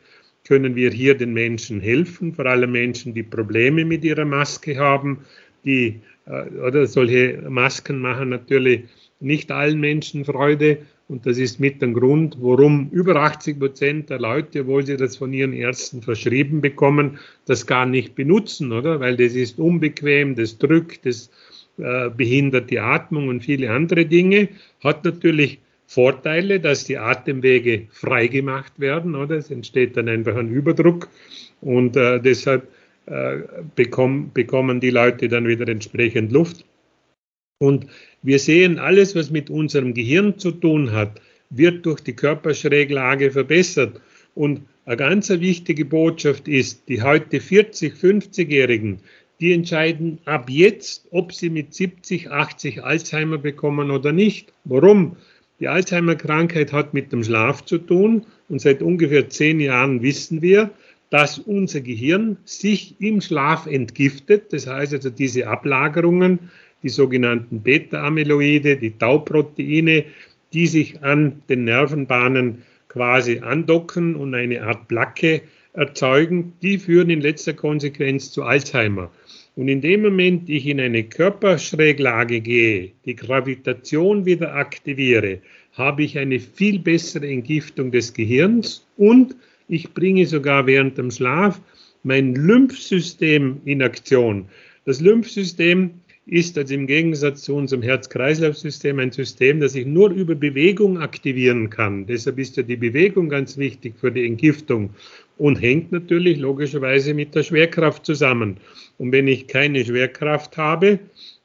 können wir hier den Menschen helfen, vor allem Menschen, die Probleme mit ihrer Maske haben, die äh, oder solche Masken machen natürlich nicht allen Menschen Freude und das ist mit dem Grund, warum über 80 Prozent der Leute, obwohl sie das von ihren Ärzten verschrieben bekommen, das gar nicht benutzen, oder? Weil das ist unbequem, das drückt, das äh, behindert die Atmung und viele andere Dinge. Hat natürlich Vorteile, dass die Atemwege freigemacht werden, oder? Es entsteht dann einfach ein Überdruck und äh, deshalb äh, bekommen, bekommen die Leute dann wieder entsprechend Luft. Und wir sehen, alles, was mit unserem Gehirn zu tun hat, wird durch die Körperschräglage verbessert. Und eine ganz wichtige Botschaft ist, die heute 40, 50-Jährigen, die entscheiden ab jetzt, ob sie mit 70, 80 Alzheimer bekommen oder nicht. Warum? Die Alzheimer-Krankheit hat mit dem Schlaf zu tun und seit ungefähr zehn Jahren wissen wir, dass unser Gehirn sich im Schlaf entgiftet. Das heißt also, diese Ablagerungen, die sogenannten Beta-Amyloide, die Tauproteine, die sich an den Nervenbahnen quasi andocken und eine Art Placke erzeugen, die führen in letzter Konsequenz zu Alzheimer. Und in dem Moment ich in eine Körperschräglage gehe, die Gravitation wieder aktiviere, habe ich eine viel bessere Entgiftung des Gehirns und ich bringe sogar während dem Schlaf mein Lymphsystem in Aktion. Das Lymphsystem ist also im Gegensatz zu unserem Herz-Kreislauf-System ein System, das ich nur über Bewegung aktivieren kann. Deshalb ist ja die Bewegung ganz wichtig für die Entgiftung und hängt natürlich logischerweise mit der Schwerkraft zusammen. Und wenn ich keine Schwerkraft habe,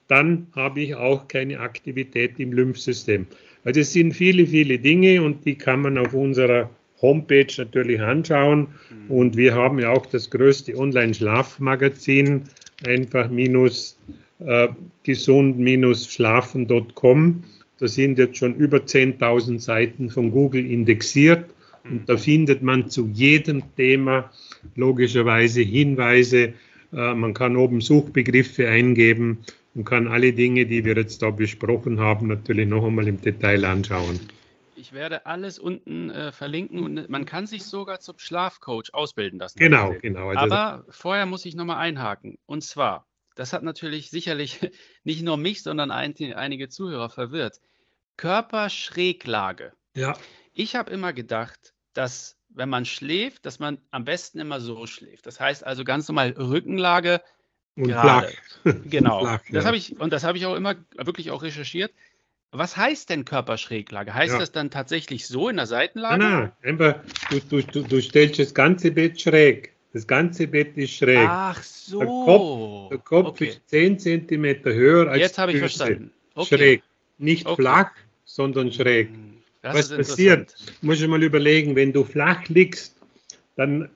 dann habe ich auch keine Aktivität im Lymphsystem. Also es sind viele, viele Dinge und die kann man auf unserer Homepage natürlich anschauen. Mhm. Und wir haben ja auch das größte Online-Schlafmagazin, einfach minus äh, gesund-schlafen.com. Da sind jetzt schon über 10.000 Seiten von Google indexiert. Und da findet man zu jedem Thema logischerweise Hinweise. Äh, man kann oben Suchbegriffe eingeben und kann alle Dinge, die wir jetzt da besprochen haben, natürlich noch einmal im Detail anschauen. Ich werde alles unten äh, verlinken und man kann sich sogar zum Schlafcoach ausbilden lassen. Genau, genau. Also Aber vorher muss ich nochmal einhaken. Und zwar, das hat natürlich sicherlich nicht nur mich, sondern ein, einige Zuhörer verwirrt. Körperschräglage. Ja. Ich habe immer gedacht, dass wenn man schläft, dass man am besten immer so schläft. Das heißt also ganz normal Rückenlage und gerade. Flach. Genau. Flach, ja. Das habe ich und das habe ich auch immer wirklich auch recherchiert. Was heißt denn Körperschräglage? Heißt ja. das dann tatsächlich so in der Seitenlage? Nein, nein, einfach, du, du, du stellst das ganze Bett schräg. Das ganze Bett ist schräg. Ach so. Der Kopf, der Kopf okay. ist 10 cm höher als Jetzt habe ich verstanden. Okay. Schräg. Nicht okay. flach, sondern schräg. Hm, das Was passiert? Muss ich mal überlegen, wenn du flach liegst, dann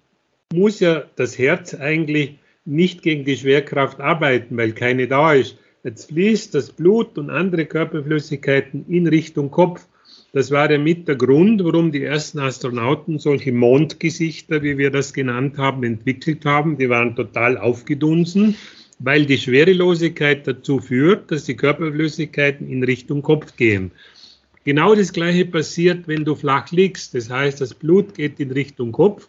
muss ja das Herz eigentlich nicht gegen die Schwerkraft arbeiten, weil keine da ist. Jetzt fließt das Blut und andere Körperflüssigkeiten in Richtung Kopf. Das war ja mit der Grund, warum die ersten Astronauten solche Mondgesichter, wie wir das genannt haben, entwickelt haben. Die waren total aufgedunsen, weil die Schwerelosigkeit dazu führt, dass die Körperflüssigkeiten in Richtung Kopf gehen. Genau das Gleiche passiert, wenn du flach liegst. Das heißt, das Blut geht in Richtung Kopf,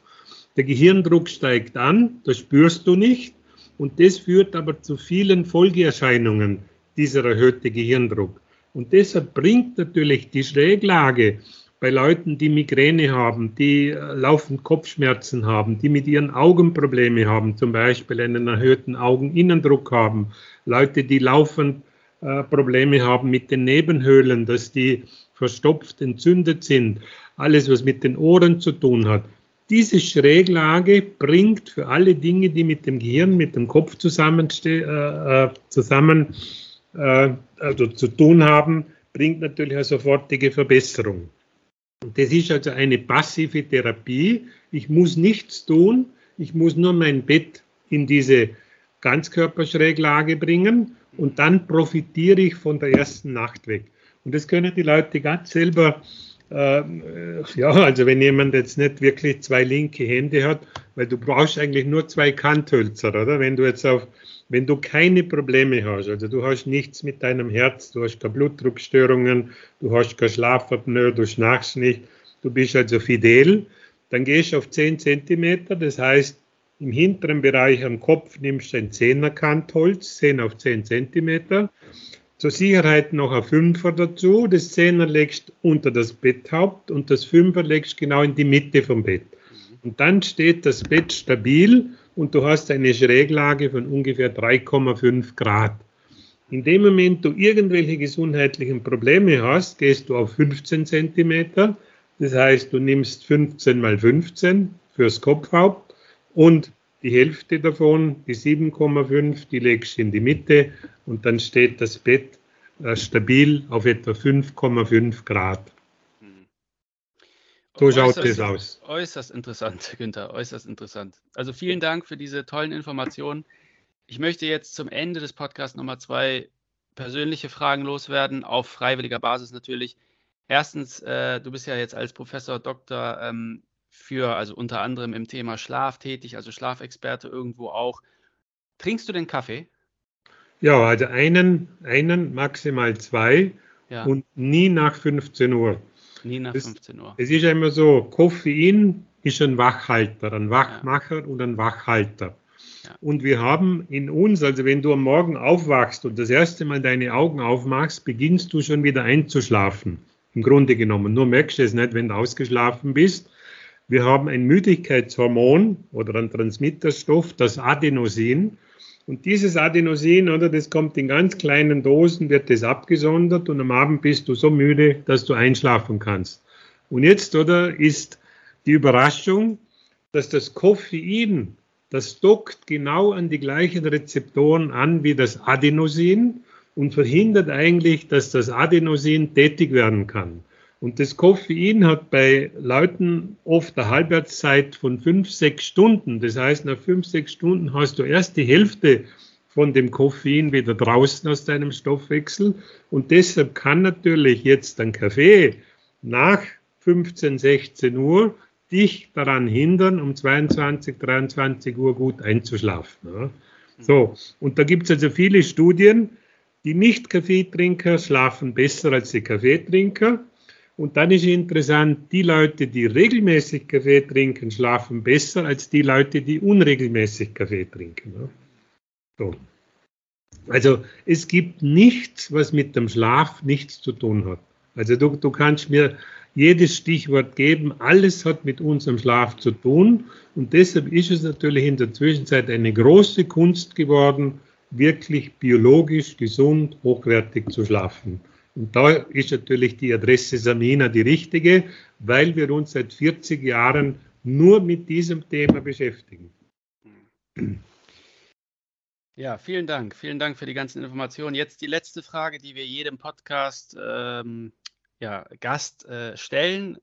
der Gehirndruck steigt an, das spürst du nicht. Und das führt aber zu vielen Folgeerscheinungen, dieser erhöhte Gehirndruck. Und deshalb bringt natürlich die Schräglage bei Leuten, die Migräne haben, die äh, laufend Kopfschmerzen haben, die mit ihren Augen Probleme haben, zum Beispiel einen erhöhten Augeninnendruck haben, Leute, die laufend äh, Probleme haben mit den Nebenhöhlen, dass die verstopft, entzündet sind, alles, was mit den Ohren zu tun hat. Diese Schräglage bringt für alle Dinge, die mit dem Gehirn, mit dem Kopf zusammenste äh, äh, zusammen äh, also zu tun haben, bringt natürlich eine sofortige Verbesserung. Und das ist also eine passive Therapie. Ich muss nichts tun, ich muss nur mein Bett in diese Ganzkörperschräglage bringen und dann profitiere ich von der ersten Nacht weg. Und das können die Leute ganz selber äh, ja, also wenn jemand jetzt nicht wirklich zwei linke Hände hat, weil du brauchst eigentlich nur zwei Kanthölzer, oder? Wenn du jetzt auf, wenn du keine Probleme hast, also du hast nichts mit deinem Herz, du hast keine Blutdruckstörungen, du hast keine Schlafapnoe, du schnarchst nicht, du bist also fidel, dann gehst du auf 10 Zentimeter, das heißt, im hinteren Bereich am Kopf nimmst du ein 10er Kantholz, 10 auf 10 Zentimeter, zur Sicherheit noch ein Fünfer dazu. Das Zehner legst unter das Betthaupt und das Fünfer legst genau in die Mitte vom Bett. Und dann steht das Bett stabil und du hast eine Schräglage von ungefähr 3,5 Grad. In dem Moment du irgendwelche gesundheitlichen Probleme hast, gehst du auf 15 Zentimeter. Das heißt, du nimmst 15 mal 15 fürs Kopfhaupt und die Hälfte davon, die 7,5, die legst du in die Mitte und dann steht das Bett äh, stabil auf etwa 5,5 Grad. So schaut es aus. Äußerst interessant, Günther, äußerst interessant. Also vielen Dank für diese tollen Informationen. Ich möchte jetzt zum Ende des Podcasts nochmal zwei persönliche Fragen loswerden, auf freiwilliger Basis natürlich. Erstens, äh, du bist ja jetzt als Professor Doktor ähm, für, also unter anderem im Thema Schlaf tätig, also Schlafexperte irgendwo auch. Trinkst du den Kaffee? Ja, also einen, einen maximal zwei ja. und nie nach 15 Uhr. Nie nach das, 15 Uhr. Es ist ja immer so, Koffein ist ein Wachhalter, ein Wachmacher ja. und ein Wachhalter. Ja. Und wir haben in uns, also wenn du am Morgen aufwachst und das erste Mal deine Augen aufmachst, beginnst du schon wieder einzuschlafen. Im Grunde genommen. Nur merkst du es nicht, wenn du ausgeschlafen bist. Wir haben ein Müdigkeitshormon oder ein Transmitterstoff, das Adenosin. Und dieses Adenosin, oder, das kommt in ganz kleinen Dosen, wird das abgesondert und am Abend bist du so müde, dass du einschlafen kannst. Und jetzt, oder, ist die Überraschung, dass das Koffein, das dockt genau an die gleichen Rezeptoren an wie das Adenosin und verhindert eigentlich, dass das Adenosin tätig werden kann. Und das Koffein hat bei Leuten oft eine Halbwertszeit von fünf, sechs Stunden. Das heißt, nach fünf, sechs Stunden hast du erst die Hälfte von dem Koffein wieder draußen aus deinem Stoffwechsel. Und deshalb kann natürlich jetzt ein Kaffee nach 15, 16 Uhr dich daran hindern, um 22, 23 Uhr gut einzuschlafen. So, und da gibt es also viele Studien, die Nicht-Kaffeetrinker schlafen besser als die Kaffeetrinker. Und dann ist interessant, die Leute, die regelmäßig Kaffee trinken, schlafen besser als die Leute, die unregelmäßig Kaffee trinken. So. Also es gibt nichts, was mit dem Schlaf nichts zu tun hat. Also du, du kannst mir jedes Stichwort geben, alles hat mit unserem Schlaf zu tun. Und deshalb ist es natürlich in der Zwischenzeit eine große Kunst geworden, wirklich biologisch gesund, hochwertig zu schlafen. Und da ist natürlich die Adresse Samina die richtige, weil wir uns seit 40 Jahren nur mit diesem Thema beschäftigen. Ja, vielen Dank. Vielen Dank für die ganzen Informationen. Jetzt die letzte Frage, die wir jedem Podcast ähm, ja, Gast äh, stellen.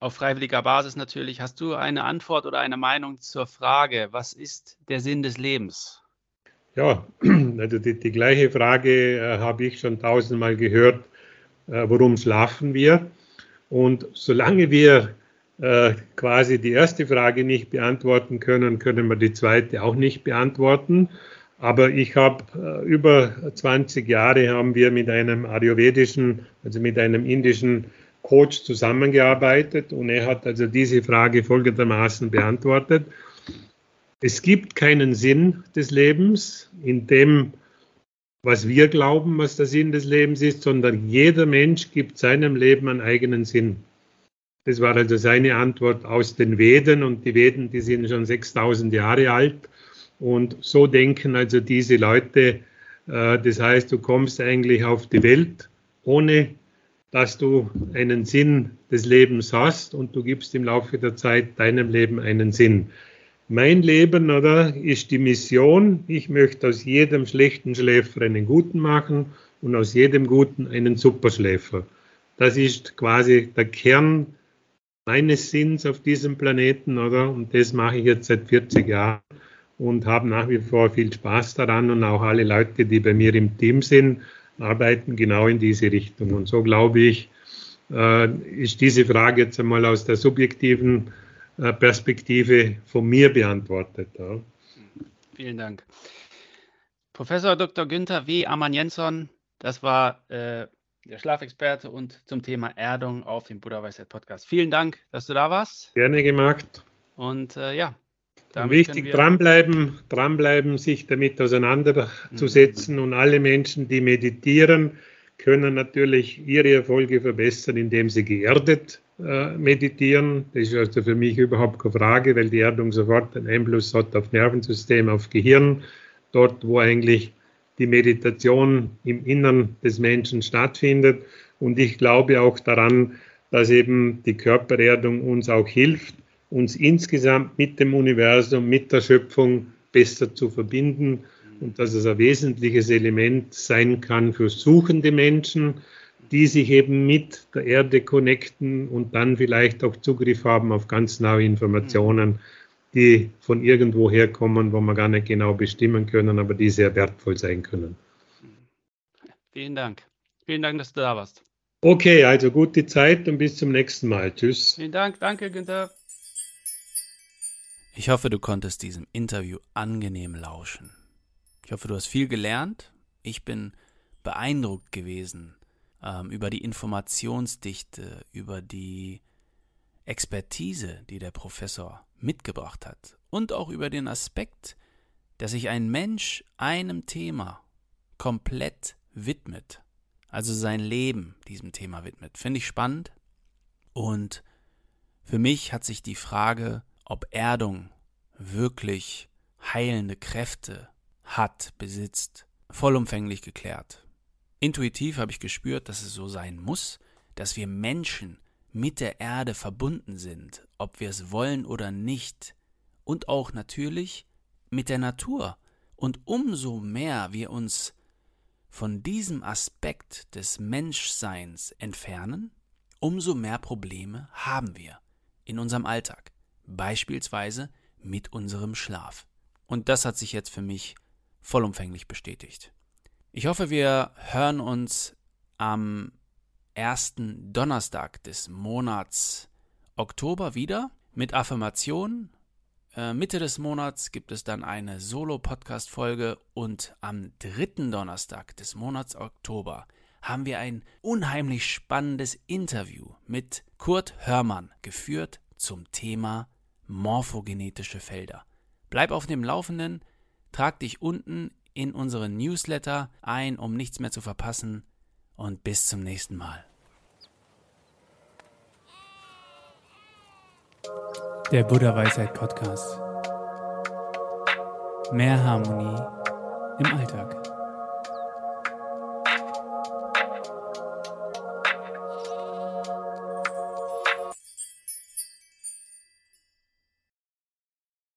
Auf freiwilliger Basis natürlich. Hast du eine Antwort oder eine Meinung zur Frage, was ist der Sinn des Lebens? Ja, also die, die gleiche Frage äh, habe ich schon tausendmal gehört. Äh, warum schlafen wir? Und solange wir äh, quasi die erste Frage nicht beantworten können, können wir die zweite auch nicht beantworten. Aber ich habe äh, über 20 Jahre haben wir mit einem ayurvedischen, also mit einem indischen Coach zusammengearbeitet und er hat also diese Frage folgendermaßen beantwortet. Es gibt keinen Sinn des Lebens in dem, was wir glauben, was der Sinn des Lebens ist, sondern jeder Mensch gibt seinem Leben einen eigenen Sinn. Das war also seine Antwort aus den Veden und die Veden, die sind schon 6000 Jahre alt und so denken also diese Leute. Äh, das heißt, du kommst eigentlich auf die Welt ohne dass du einen Sinn des Lebens hast und du gibst im Laufe der Zeit deinem Leben einen Sinn. Mein Leben, oder, ist die Mission. Ich möchte aus jedem schlechten Schläfer einen guten machen und aus jedem guten einen Superschläfer. Das ist quasi der Kern meines Sinns auf diesem Planeten, oder? Und das mache ich jetzt seit 40 Jahren und habe nach wie vor viel Spaß daran und auch alle Leute, die bei mir im Team sind, arbeiten genau in diese Richtung. Und so glaube ich, äh, ist diese Frage jetzt einmal aus der subjektiven Perspektive von mir beantwortet. Ja. Vielen Dank. Professor Dr. Günther W. Amann Jensson, das war äh, der Schlafexperte und zum Thema Erdung auf dem Buddha Weisheit Podcast. Vielen Dank, dass du da warst. Gerne gemacht. Und äh, ja, Wichtig, dranbleiben, dranbleiben, sich damit auseinanderzusetzen. Mhm. Und alle Menschen, die meditieren, können natürlich ihre Erfolge verbessern, indem sie geerdet äh, meditieren. Das ist also für mich überhaupt keine Frage, weil die Erdung sofort einen Einfluss hat auf Nervensystem, auf Gehirn. Dort, wo eigentlich die Meditation im Innern des Menschen stattfindet. Und ich glaube auch daran, dass eben die Körpererdung uns auch hilft, uns insgesamt mit dem Universum, mit der Schöpfung besser zu verbinden und dass es ein wesentliches Element sein kann für suchende Menschen, die sich eben mit der Erde connecten und dann vielleicht auch Zugriff haben auf ganz neue Informationen, die von irgendwo herkommen, wo wir gar nicht genau bestimmen können, aber die sehr wertvoll sein können. Vielen Dank. Vielen Dank, dass du da warst. Okay, also gute Zeit und bis zum nächsten Mal. Tschüss. Vielen Dank. Danke, Günther. Ich hoffe, du konntest diesem Interview angenehm lauschen. Ich hoffe, du hast viel gelernt. Ich bin beeindruckt gewesen ähm, über die Informationsdichte, über die Expertise, die der Professor mitgebracht hat und auch über den Aspekt, dass sich ein Mensch einem Thema komplett widmet, also sein Leben diesem Thema widmet. Finde ich spannend. Und für mich hat sich die Frage ob Erdung wirklich heilende Kräfte hat, besitzt, vollumfänglich geklärt. Intuitiv habe ich gespürt, dass es so sein muss, dass wir Menschen mit der Erde verbunden sind, ob wir es wollen oder nicht, und auch natürlich mit der Natur. Und umso mehr wir uns von diesem Aspekt des Menschseins entfernen, umso mehr Probleme haben wir in unserem Alltag beispielsweise mit unserem Schlaf. Und das hat sich jetzt für mich vollumfänglich bestätigt. Ich hoffe, wir hören uns am ersten Donnerstag des Monats Oktober wieder mit Affirmationen. Äh, Mitte des Monats gibt es dann eine Solo-Podcast-Folge und am dritten Donnerstag des Monats Oktober haben wir ein unheimlich spannendes Interview mit Kurt Hörmann geführt zum Thema morphogenetische Felder. Bleib auf dem Laufenden, trag dich unten in unseren Newsletter ein, um nichts mehr zu verpassen und bis zum nächsten Mal. Der Buddha Weisheit Podcast. Mehr Harmonie im Alltag.